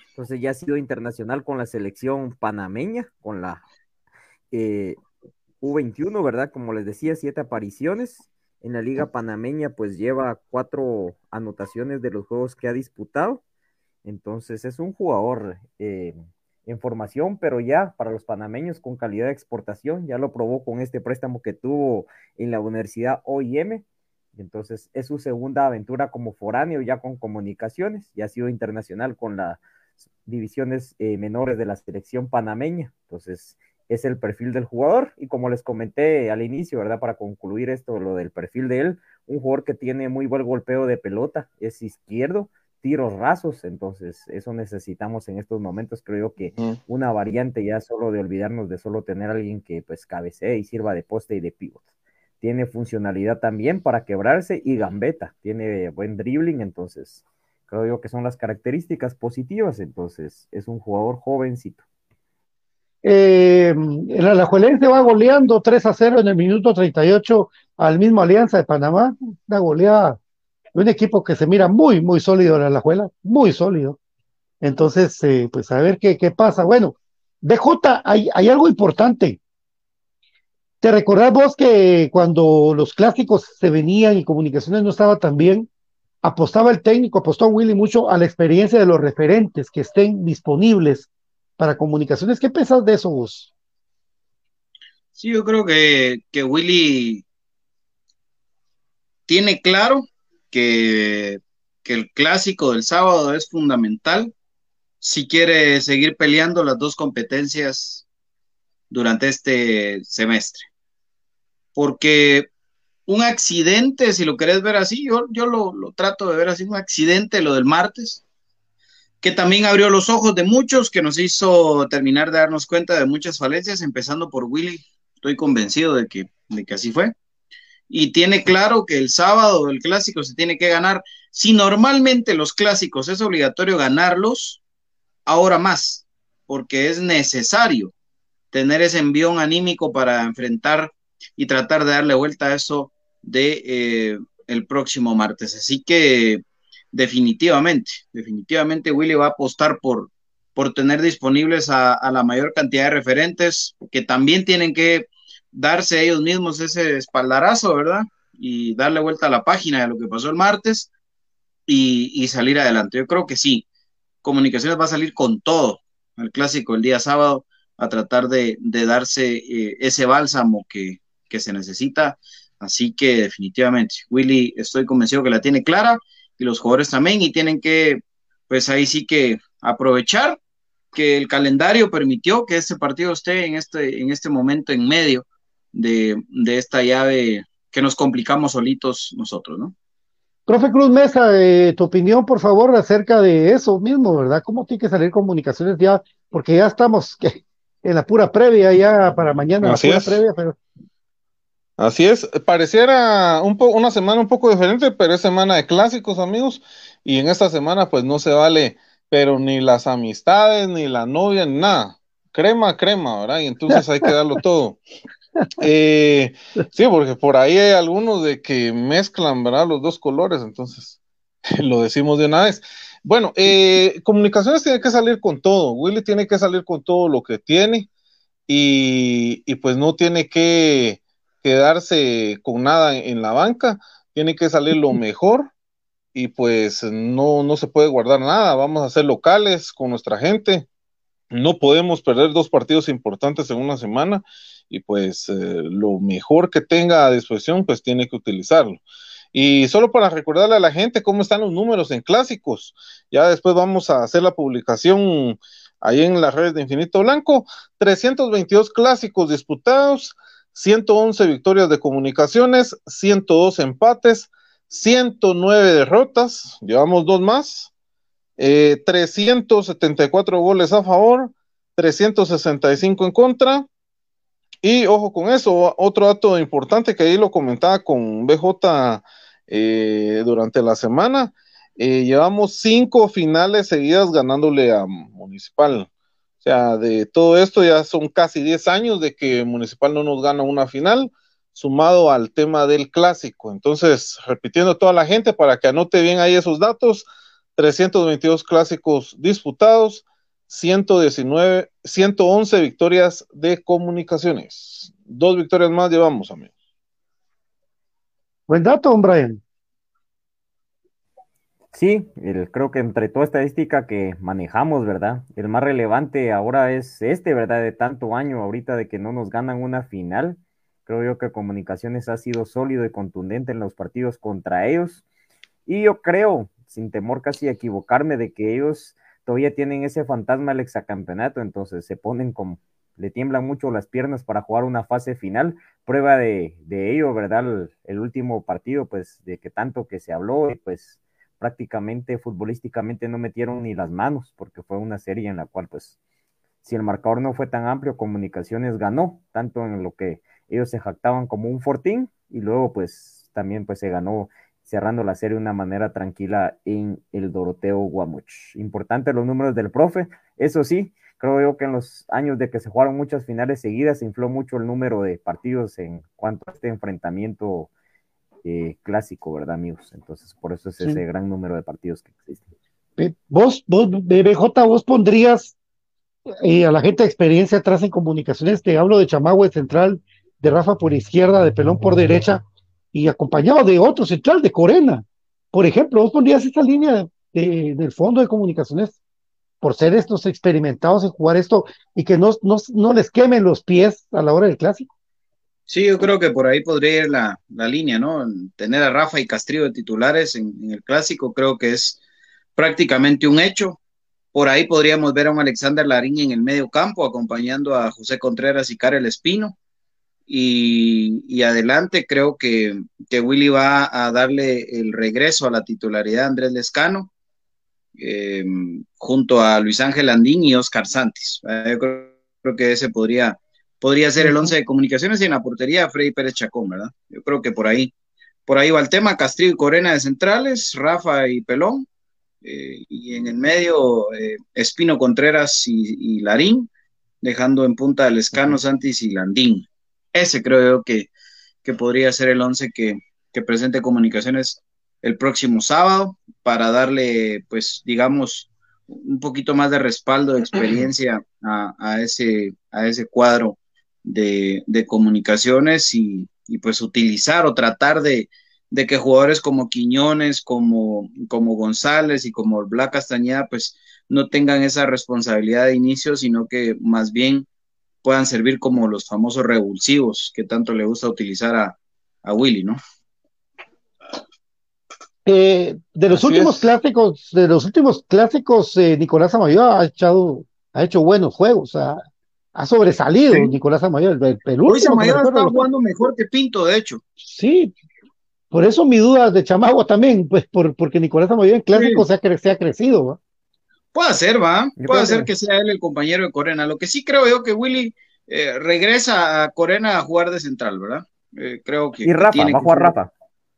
S3: Entonces ya ha sido internacional con la selección panameña, con la eh, U21, ¿verdad? Como les decía, siete apariciones. En la Liga Panameña, pues lleva cuatro anotaciones de los juegos que ha disputado. Entonces es un jugador eh, en formación, pero ya para los panameños con calidad de exportación, ya lo probó con este préstamo que tuvo en la Universidad OIM. Entonces es su segunda aventura como foráneo ya con comunicaciones, ya ha sido internacional con las divisiones eh, menores de la selección panameña. Entonces es el perfil del jugador. Y como les comenté al inicio, ¿verdad? Para concluir esto, lo del perfil de él, un jugador que tiene muy buen golpeo de pelota, es izquierdo, tiros rasos, entonces eso necesitamos en estos momentos, creo que una variante ya solo de olvidarnos de solo tener a alguien que pues cabecee y sirva de poste y de pivot. Tiene funcionalidad también para quebrarse y gambeta, tiene buen dribbling, entonces creo yo que son las características positivas, entonces es un jugador jovencito.
S2: Eh, el Alajuelense va goleando 3 a 0 en el minuto 38 al mismo Alianza de Panamá. Una goleada un equipo que se mira muy, muy sólido la Alajuela, muy sólido. Entonces, eh, pues a ver qué, qué pasa. Bueno, BJ, hay, hay algo importante. ¿Te recordás vos que cuando los clásicos se venían y comunicaciones no estaba tan bien, apostaba el técnico, apostó Willy mucho a la experiencia de los referentes que estén disponibles para comunicaciones. ¿Qué pensás de eso vos?
S1: Sí, yo creo que, que Willy tiene claro que, que el clásico del sábado es fundamental si quiere seguir peleando las dos competencias durante este semestre. Porque un accidente, si lo querés ver así, yo, yo lo, lo, trato de ver así, un accidente, lo del martes, que también abrió los ojos de muchos, que nos hizo terminar de darnos cuenta de muchas falencias, empezando por Willy. Estoy convencido de que, de que así fue. Y tiene claro que el sábado el clásico se tiene que ganar. Si normalmente los clásicos es obligatorio ganarlos, ahora más, porque es necesario tener ese envión anímico para enfrentar y tratar de darle vuelta a eso de eh, el próximo martes. Así que definitivamente, definitivamente Willy va a apostar por, por tener disponibles a, la mayor cantidad de referentes que también tienen que darse ellos mismos ese espaldarazo, ¿verdad? Y darle vuelta a la página de lo que pasó el martes y, salir adelante. Yo creo que sí, Comunicaciones va a salir con todo el clásico el día sábado a tratar de, darse eh, ese bálsamo que, que se necesita. Así que definitivamente, Willy, estoy convencido que la tiene clara y los jugadores también, y tienen que, pues ahí sí que aprovechar que el calendario permitió que este partido esté en este, en este momento en medio de, esta llave que nos complicamos solitos nosotros, ¿no?
S2: Profe Cruz Mesa, eh, tu opinión, por favor, acerca de eso mismo, ¿verdad? ¿Cómo tiene que salir comunicaciones ya? Porque ya estamos en la pura previa, ya para mañana, la pura previa, pero
S4: Así es, pareciera un una semana un poco diferente, pero es semana de clásicos, amigos. y en esta semana pues no se vale, pero ni las amistades, ni la novia, ni nada. Crema, crema, ¿verdad? Y entonces hay que darlo todo. Eh, sí, porque por ahí hay algunos de que mezclan, ¿verdad? Los dos colores, entonces lo decimos de una vez. Bueno, eh, comunicaciones tiene que salir con todo. Willy tiene que salir con todo lo que tiene y, y pues no tiene que quedarse con nada en la banca. Tiene que salir lo mejor y pues no, no se puede guardar nada. Vamos a ser locales con nuestra gente. No podemos perder dos partidos importantes en una semana y pues eh, lo mejor que tenga a disposición pues tiene que utilizarlo. Y solo para recordarle a la gente cómo están los números en clásicos, ya después vamos a hacer la publicación ahí en las redes de Infinito Blanco, 322 clásicos disputados, 111 victorias de comunicaciones, 102 empates, 109 derrotas, llevamos dos más, 374 eh, goles a favor, 365 en contra. Y ojo con eso, otro dato importante que ahí lo comentaba con BJ eh, durante la semana. Eh, llevamos cinco finales seguidas ganándole a Municipal. O sea, de todo esto ya son casi 10 años de que Municipal no nos gana una final, sumado al tema del clásico. Entonces, repitiendo a toda la gente para que anote bien ahí esos datos, 322 clásicos disputados, 119, 111 victorias de comunicaciones. Dos victorias más llevamos, amigos.
S2: Buen dato, Brian.
S3: Sí, el, creo que entre toda estadística que manejamos, ¿verdad? El más relevante ahora es este, ¿verdad? De tanto año ahorita de que no nos ganan una final. Creo yo que Comunicaciones ha sido sólido y contundente en los partidos contra ellos. Y yo creo, sin temor casi a equivocarme, de que ellos todavía tienen ese fantasma del exacampeonato, entonces se ponen como, le tiemblan mucho las piernas para jugar una fase final. Prueba de, ello, ¿verdad? El, último partido, pues, de que tanto que se habló, pues prácticamente futbolísticamente no metieron ni las manos, porque fue una serie en la cual, pues, si el marcador no fue tan amplio, Comunicaciones ganó, tanto en lo que ellos se jactaban como un fortín, y luego, pues, también, pues, se ganó cerrando la serie de una manera tranquila en el Doroteo Guamuch. Importante los números del profe, eso sí, creo yo que en los años de que se jugaron muchas finales seguidas se infló mucho el número de partidos en cuanto a este enfrentamiento eh, clásico, ¿verdad, amigos? Entonces, por eso es ese gran número de partidos que existen.
S2: Vos, vos, BBJ, vos pondrías eh, a la gente de experiencia atrás en comunicaciones, te hablo de Chamagüe central, de Rafa por izquierda, de Pelón por derecha, y acompañado de otro central, de Corena. Por ejemplo, vos pondrías esta línea del fondo de comunicaciones por ser estos experimentados en jugar esto y que no, no, les quemen los pies a la hora del clásico.
S1: Sí, yo creo que por ahí podría ir la, línea, ¿no? Tener a Rafa y Castrillo de titulares en, en, el clásico creo que es prácticamente un hecho. Por ahí podríamos ver a un Alexander Larín en el medio campo acompañando a José Contreras y Karel Espino y, adelante creo que, Willy va a darle el regreso a la titularidad a Andrés Lescano eh, junto a Luis Ángel Andín y Oscar Santis. Yo creo, que ese podría, podría ser el once de comunicaciones y en la portería Freddy Pérez Chacón, ¿verdad? Yo creo que por ahí, por ahí va el tema, Castrillo y Corena de centrales, Rafa y Pelón, eh, y en el medio eh, Espino Contreras y, y, Larín, dejando en punta a Lescano, Santis y Landín. Ese creo yo que, podría ser el 11 que, presente comunicaciones el próximo sábado para darle, pues, digamos, un poquito más de respaldo, de experiencia a, ese, a ese cuadro de, comunicaciones y, pues utilizar o tratar de, que jugadores como Quiñones, como, como González y como Black Castañeda, pues no tengan esa responsabilidad de inicio, sino que más bien puedan servir como los famosos revulsivos que tanto le gusta utilizar a, Willy, ¿no?
S2: Eh, de los últimos clásicos, de los últimos clásicos, eh, Nicolás Amayo ha echado, ha hecho buenos juegos, ha, sobresalido Nicolás Amayo. El, el
S1: Hoy Amayo está jugando mejor que Pinto, de hecho.
S2: Sí, por eso mi duda de Chamagua también, pues por, porque Nicolás Amayo en clásicos se, ha, se ha crecido. ¿va?
S1: Puede ser, va. Puede ser que sea él el compañero de Corena. Lo que sí creo yo que Willy eh, regresa a Corena a jugar de central, ¿verdad? Eh, creo que.
S3: Y Rafa, va a jugar Rafa.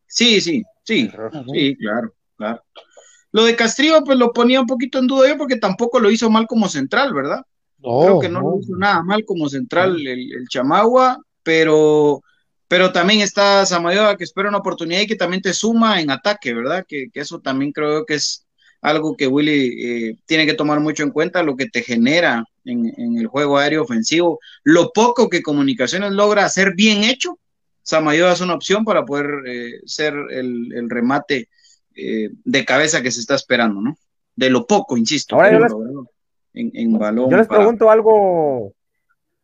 S1: Sí, sí, sí. Sí, claro, claro. Lo de Castrillo, pues lo ponía un poquito en duda yo porque tampoco lo hizo mal como central, ¿verdad? Creo que no, lo hizo nada mal como central el, el Chamagua, pero, pero también está Samayoa que espera una oportunidad y que también te suma en ataque, ¿verdad? Que, que eso también creo que es algo que Willy eh, tiene que tomar mucho en cuenta, lo que te genera en, en, el juego aéreo ofensivo, lo poco que Comunicaciones logra hacer bien hecho, Samayoa es una opción para poder eh, ser el, el remate eh, de cabeza que se está esperando, ¿no? De lo poco, insisto.
S3: Ahora yo les,
S1: en, en, balón.
S3: Yo les para... pregunto algo,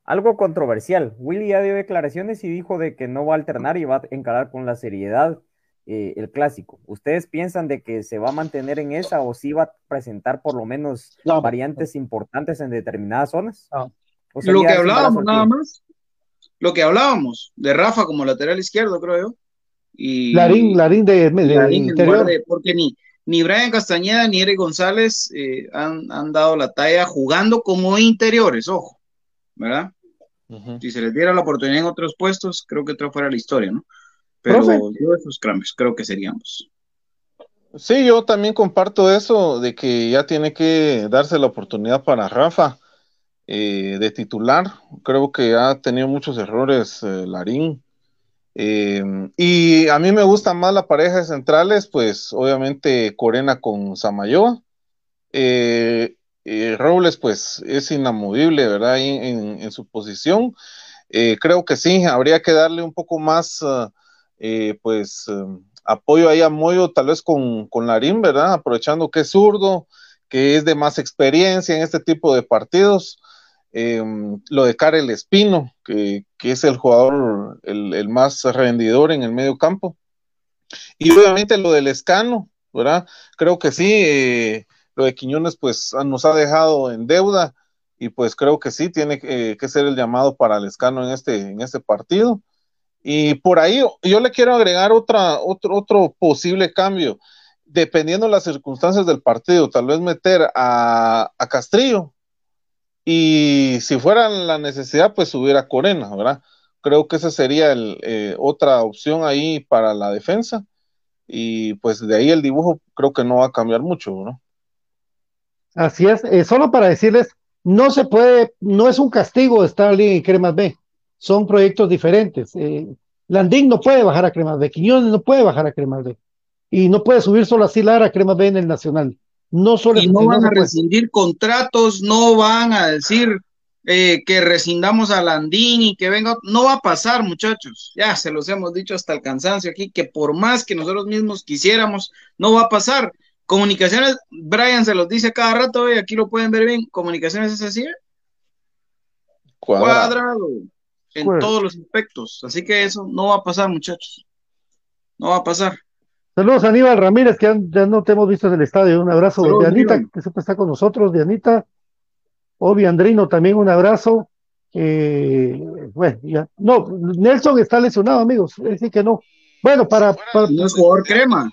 S3: algo controversial. Willy ya dio declaraciones y dijo de que no va a alternar y va a encarar con la seriedad eh, el clásico. ¿Ustedes piensan de que se va a mantener en esa o sí va a presentar por lo menos no, variantes importantes en determinadas zonas?
S1: No. Lo que hablábamos nada más. Lo que hablábamos de Rafa como lateral izquierdo, creo yo. Y
S2: Larín, Larín de, de
S1: Larín
S2: interior.
S1: De, porque ni, ni Brian Castañeda ni Eric González eh, han, han, dado la talla jugando como interiores, ojo, ¿verdad? Uh -huh. Si se les diera la oportunidad en otros puestos, creo que otra fuera la historia, ¿no? Pero ¿Profe? yo esos cambios creo que seríamos.
S4: Sí, yo también comparto eso de que ya tiene que darse la oportunidad para Rafa eh, de titular. Creo que ha tenido muchos errores eh, Larín. Eh, y a mí me gusta más la pareja de centrales, pues obviamente Corena con Samayoa. Robles, pues es inamovible, ¿verdad? En, en, en su posición. Creo que sí, habría que darle un poco más, uh, pues, uh, apoyo ahí a Moyo, tal vez con, con Larín, ¿verdad? Aprovechando que es zurdo, que es de más experiencia en este tipo de partidos. Eh, lo de Karel Espino, que, que es el jugador, el, el, más rendidor en el medio campo. Y obviamente lo del Escano, ¿verdad? Creo que sí, eh, lo de Quiñones pues nos ha dejado en deuda y pues creo que sí, tiene eh, que ser el llamado para el Escano en este, en este partido. Y por ahí yo le quiero agregar otra, otro, otro posible cambio, dependiendo de las circunstancias del partido, tal vez meter a, a Castrillo, y si fuera la necesidad, pues subir a Corena, ¿verdad? Creo que esa sería el, eh, otra opción ahí para la defensa. Y pues de ahí el dibujo creo que no va a cambiar mucho, ¿no?
S2: Así es, eh, solo para decirles, no se puede, no es un castigo estar en Cremas B, son proyectos diferentes. Eh, Landín no puede bajar a Cremas B, Quiñones no puede bajar a Cremas B, y no puede subir solo así Lara a Cremas B en el Nacional. No solo
S1: y no van a rescindir contratos, no van a decir eh, que rescindamos a Landín y que venga, no va a pasar, muchachos. Ya se los hemos dicho hasta el cansancio aquí, que por más que nosotros mismos quisiéramos, no va a pasar. Comunicaciones, Brian se los dice cada rato, y aquí lo pueden ver bien. Comunicaciones es así, cuadrado, cuadrado en pues. todos los aspectos. Así que eso no va a pasar, muchachos. No va a pasar.
S2: Saludos a Aníbal Ramírez, que ya no te hemos visto en el estadio. Un abrazo Saludos, de Anita, Aníbal. que siempre está con nosotros, de Anita. Obi Andrino, también un abrazo. Eh, bueno, ya. No, Nelson está lesionado, amigos. Es decir que no. Bueno, para. para
S1: no es jugador crema.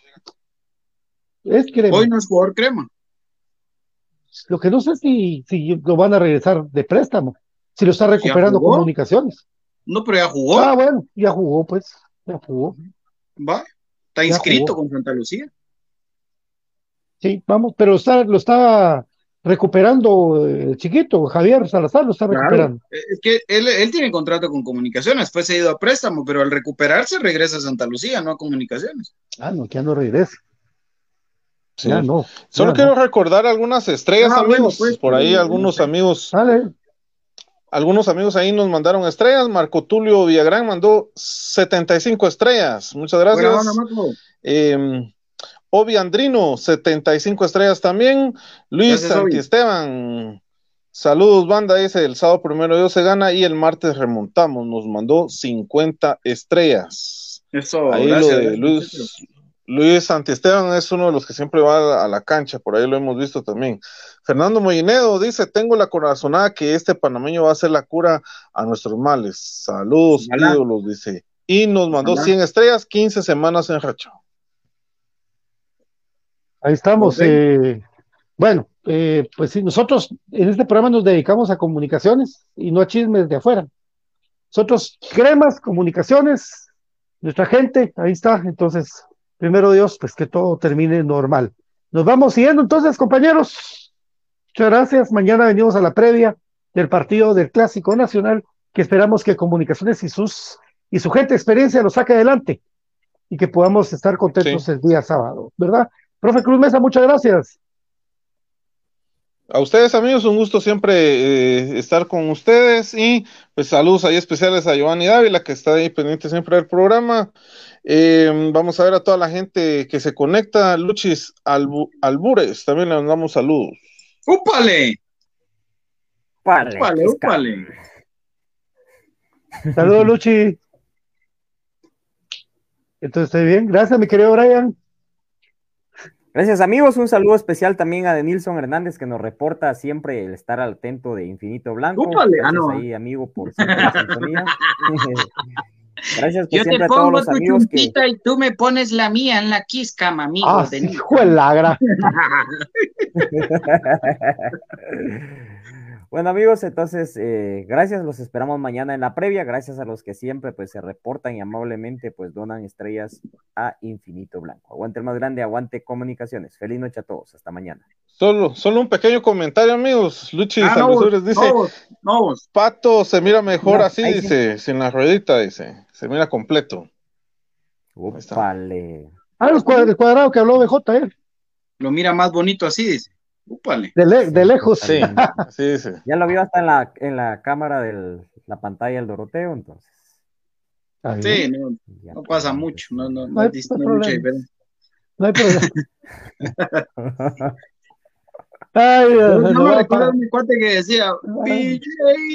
S2: Es crema.
S1: Hoy no es jugador crema.
S2: Lo que no sé si, si lo van a regresar de préstamo. Si lo está recuperando comunicaciones.
S1: No, pero ya jugó.
S2: Ah, bueno, ya jugó, pues. Ya jugó.
S1: Va. Está inscrito con Santa Lucía.
S2: Sí, vamos, pero está, lo está recuperando el chiquito, Javier Salazar lo está recuperando.
S1: Claro, es que él, él, tiene contrato con comunicaciones, fue cedido a préstamo, pero al recuperarse regresa a Santa Lucía, no a comunicaciones.
S2: Ah, no, que ya no regresa.
S4: Sí. Ya no. Solo ya quiero no. recordar algunas estrellas, ah, amigos. Bueno, pues, por ahí algunos amigos.
S2: Vale.
S4: Algunos amigos ahí nos mandaron estrellas. Marco Tulio Villagrán mandó 75 estrellas. Muchas gracias. Bueno, eh, Obi Andrino, 75 estrellas también. Luis Santiesteban, saludos, banda. Dice el sábado primero Dios se gana y el martes remontamos. Nos mandó 50 estrellas.
S1: Eso,
S4: ahí
S1: gracias,
S4: lo de Luis, Luis Santiesteban es uno de los que siempre va a la cancha, por ahí lo hemos visto también. Fernando Mollinedo dice, tengo la corazonada que este panameño va a hacer la cura a nuestros males. Saludos, Hola. ídolos, dice. Y nos mandó Hola. 100 estrellas, 15 semanas en racho.
S2: Ahí estamos. Okay. Eh, bueno, eh, pues sí, nosotros en este programa nos dedicamos a comunicaciones y no a chismes de afuera. Nosotros, cremas, comunicaciones, nuestra gente, ahí está. Entonces, primero Dios, pues que todo termine normal. Nos vamos siguiendo entonces, compañeros. Muchas gracias. Mañana venimos a la previa del partido del Clásico Nacional, que esperamos que Comunicaciones y sus y su gente de experiencia lo saque adelante y que podamos estar contentos
S4: Sí.
S2: el día sábado, ¿verdad? Profe Cruz Mesa, muchas gracias.
S4: A ustedes, amigos, un gusto siempre eh, estar con ustedes y pues saludos ahí especiales a Giovanni Dávila, que está ahí pendiente siempre del programa. Eh, vamos a ver a toda la gente que se conecta. Luchis Albu- Albures, también le mandamos saludos.
S1: ¡Úpale!
S3: Úpale,
S1: ¡Úpale, úpale!
S2: Saludos, Luchi. Entonces, ¿estoy bien? Gracias, mi querido Brian.
S3: Gracias amigos, un saludo especial también a Denilson Hernández que nos reporta siempre el estar al atento de Infinito Blanco.
S1: Úpale, ah,
S3: Gracias
S1: no.
S3: ahí amigo por siempre la sintonía. Gracias pues,
S1: Yo te
S3: siempre a todos
S1: pongo
S3: los
S1: tu
S3: que
S1: chumpita y tú me pones la mía en la quiscama, amigo.
S2: Ah,
S1: de
S2: hijo de la gran.
S3: Bueno amigos, entonces eh, gracias, los esperamos mañana en la previa, gracias a los que siempre pues se reportan y amablemente pues donan estrellas a Infinito Blanco. Aguante el más grande, aguante comunicaciones. Feliz noche a todos, hasta mañana.
S4: Solo, solo un pequeño comentario, amigos. Luchis
S1: Ah, no,
S4: dice,
S1: no, no,
S4: Pato se mira mejor
S3: No,
S4: así,
S3: sí.
S4: dice, sin la ruedita, dice. Se mira completo.
S3: Vale.
S2: Ah, el cuad- el cuadrado que habló BJ, eh,
S1: Lo mira más bonito así, dice. Úpale.
S2: de, le- de lejos.
S4: Sí, así dice.
S3: Ya lo vio hasta en la, en la cámara de la pantalla del Doroteo, entonces.
S1: Sí, no, no pasa
S3: pues,
S1: mucho, no, no, no,
S2: hay-
S1: hay
S2: hay
S1: mucha
S2: problema.
S1: diferencia.
S2: No hay problema. Ay, nos
S1: no me recuerdo mi cuate que decía DJ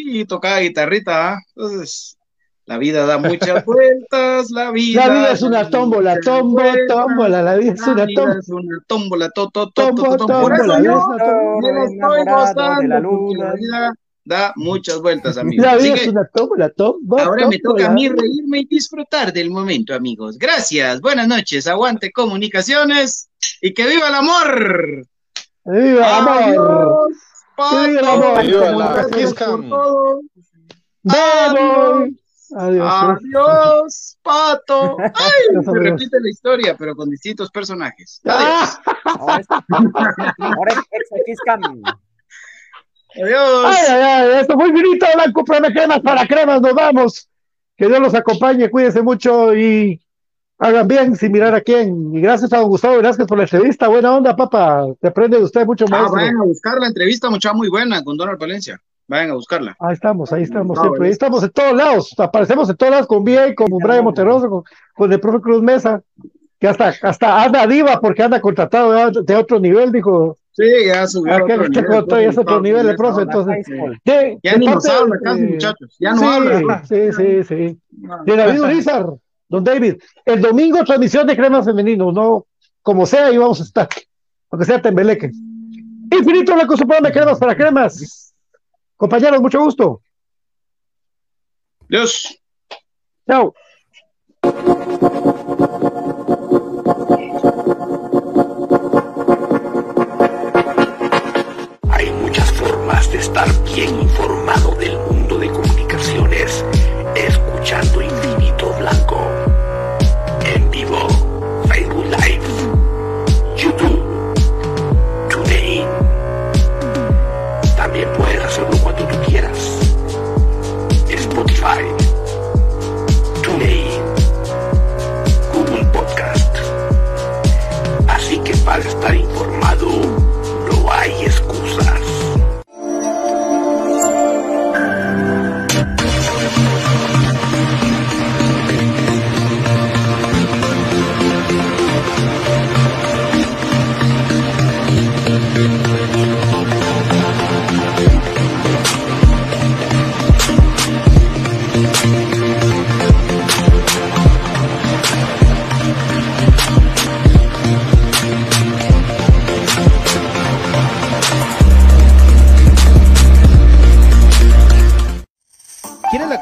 S1: y tocaba guitarrita, ¿ah? Entonces, la vida da muchas vueltas, la vida.
S2: La vida es una tómbola, tombo, tómbola, la vida es
S1: La
S2: una
S1: vida
S2: tómbola.
S1: es una tómbola, to, to, to. Por eso
S2: tómbola,
S1: yo
S2: tómbola.
S1: me la estoy gozando,
S3: la
S1: vida da muchas vueltas, amigos.
S2: La vida es una tómbola, tombo,
S1: ahora me toca a
S2: tómbola.
S1: mí reírme y disfrutar del momento, amigos. Gracias, buenas noches, aguante comunicaciones y que viva el amor.
S2: ¡Viva amor!
S1: Adiós,
S2: ¡Que viva el amor!
S4: Viva la.
S2: ¡Vamos! Adiós.
S1: Adiós, Pato. Ay,
S2: Adiós,
S1: se repite la historia, pero con distintos personajes.
S2: ¡Ah!
S3: Ahora es, ahora es ex Xcam.
S1: Adiós.
S2: ¡Ay, ay, ay! Esto fue Blanco, para cremas para cremas, nos vamos. Que Dios los acompañe, cuídense mucho y hagan bien sin mirar a quién. Y gracias a don Gustavo Velázquez por la entrevista. Buena onda, papá. Te aprende de usted mucho
S1: Ah,
S2: maestro.
S1: vayan a buscar la entrevista, mucha muy buena con Donald Palencia. Vayan a buscarla.
S2: Ahí estamos, ahí estamos
S1: Ah,
S2: siempre. Ahí estamos en todos lados. Aparecemos en todos lados con VA, con Brian Monterroso, con, con el profe Cruz Mesa, que hasta, hasta anda diva porque anda contratado de, de otro nivel, dijo.
S1: Sí, ya subió
S2: Aquel
S1: otro
S2: que
S1: nivel.
S2: contó, ya es otro nivel el profe, entonces. De-
S1: Ya
S2: de
S1: ni nos habla casi, muchachos. Ya no
S2: sí,
S1: habla.
S2: Sí, sí, sí. De David Urizar, don David. El domingo transmisión de crema femenino, no como sea, ahí vamos a estar. Aunque sea Tembeleque. Infinito Blanco Supremo de cremas para cremas. Compañeros, mucho gusto.
S1: Dios.
S2: Chao.
S5: Hay muchas formas de estar bien informado del mundo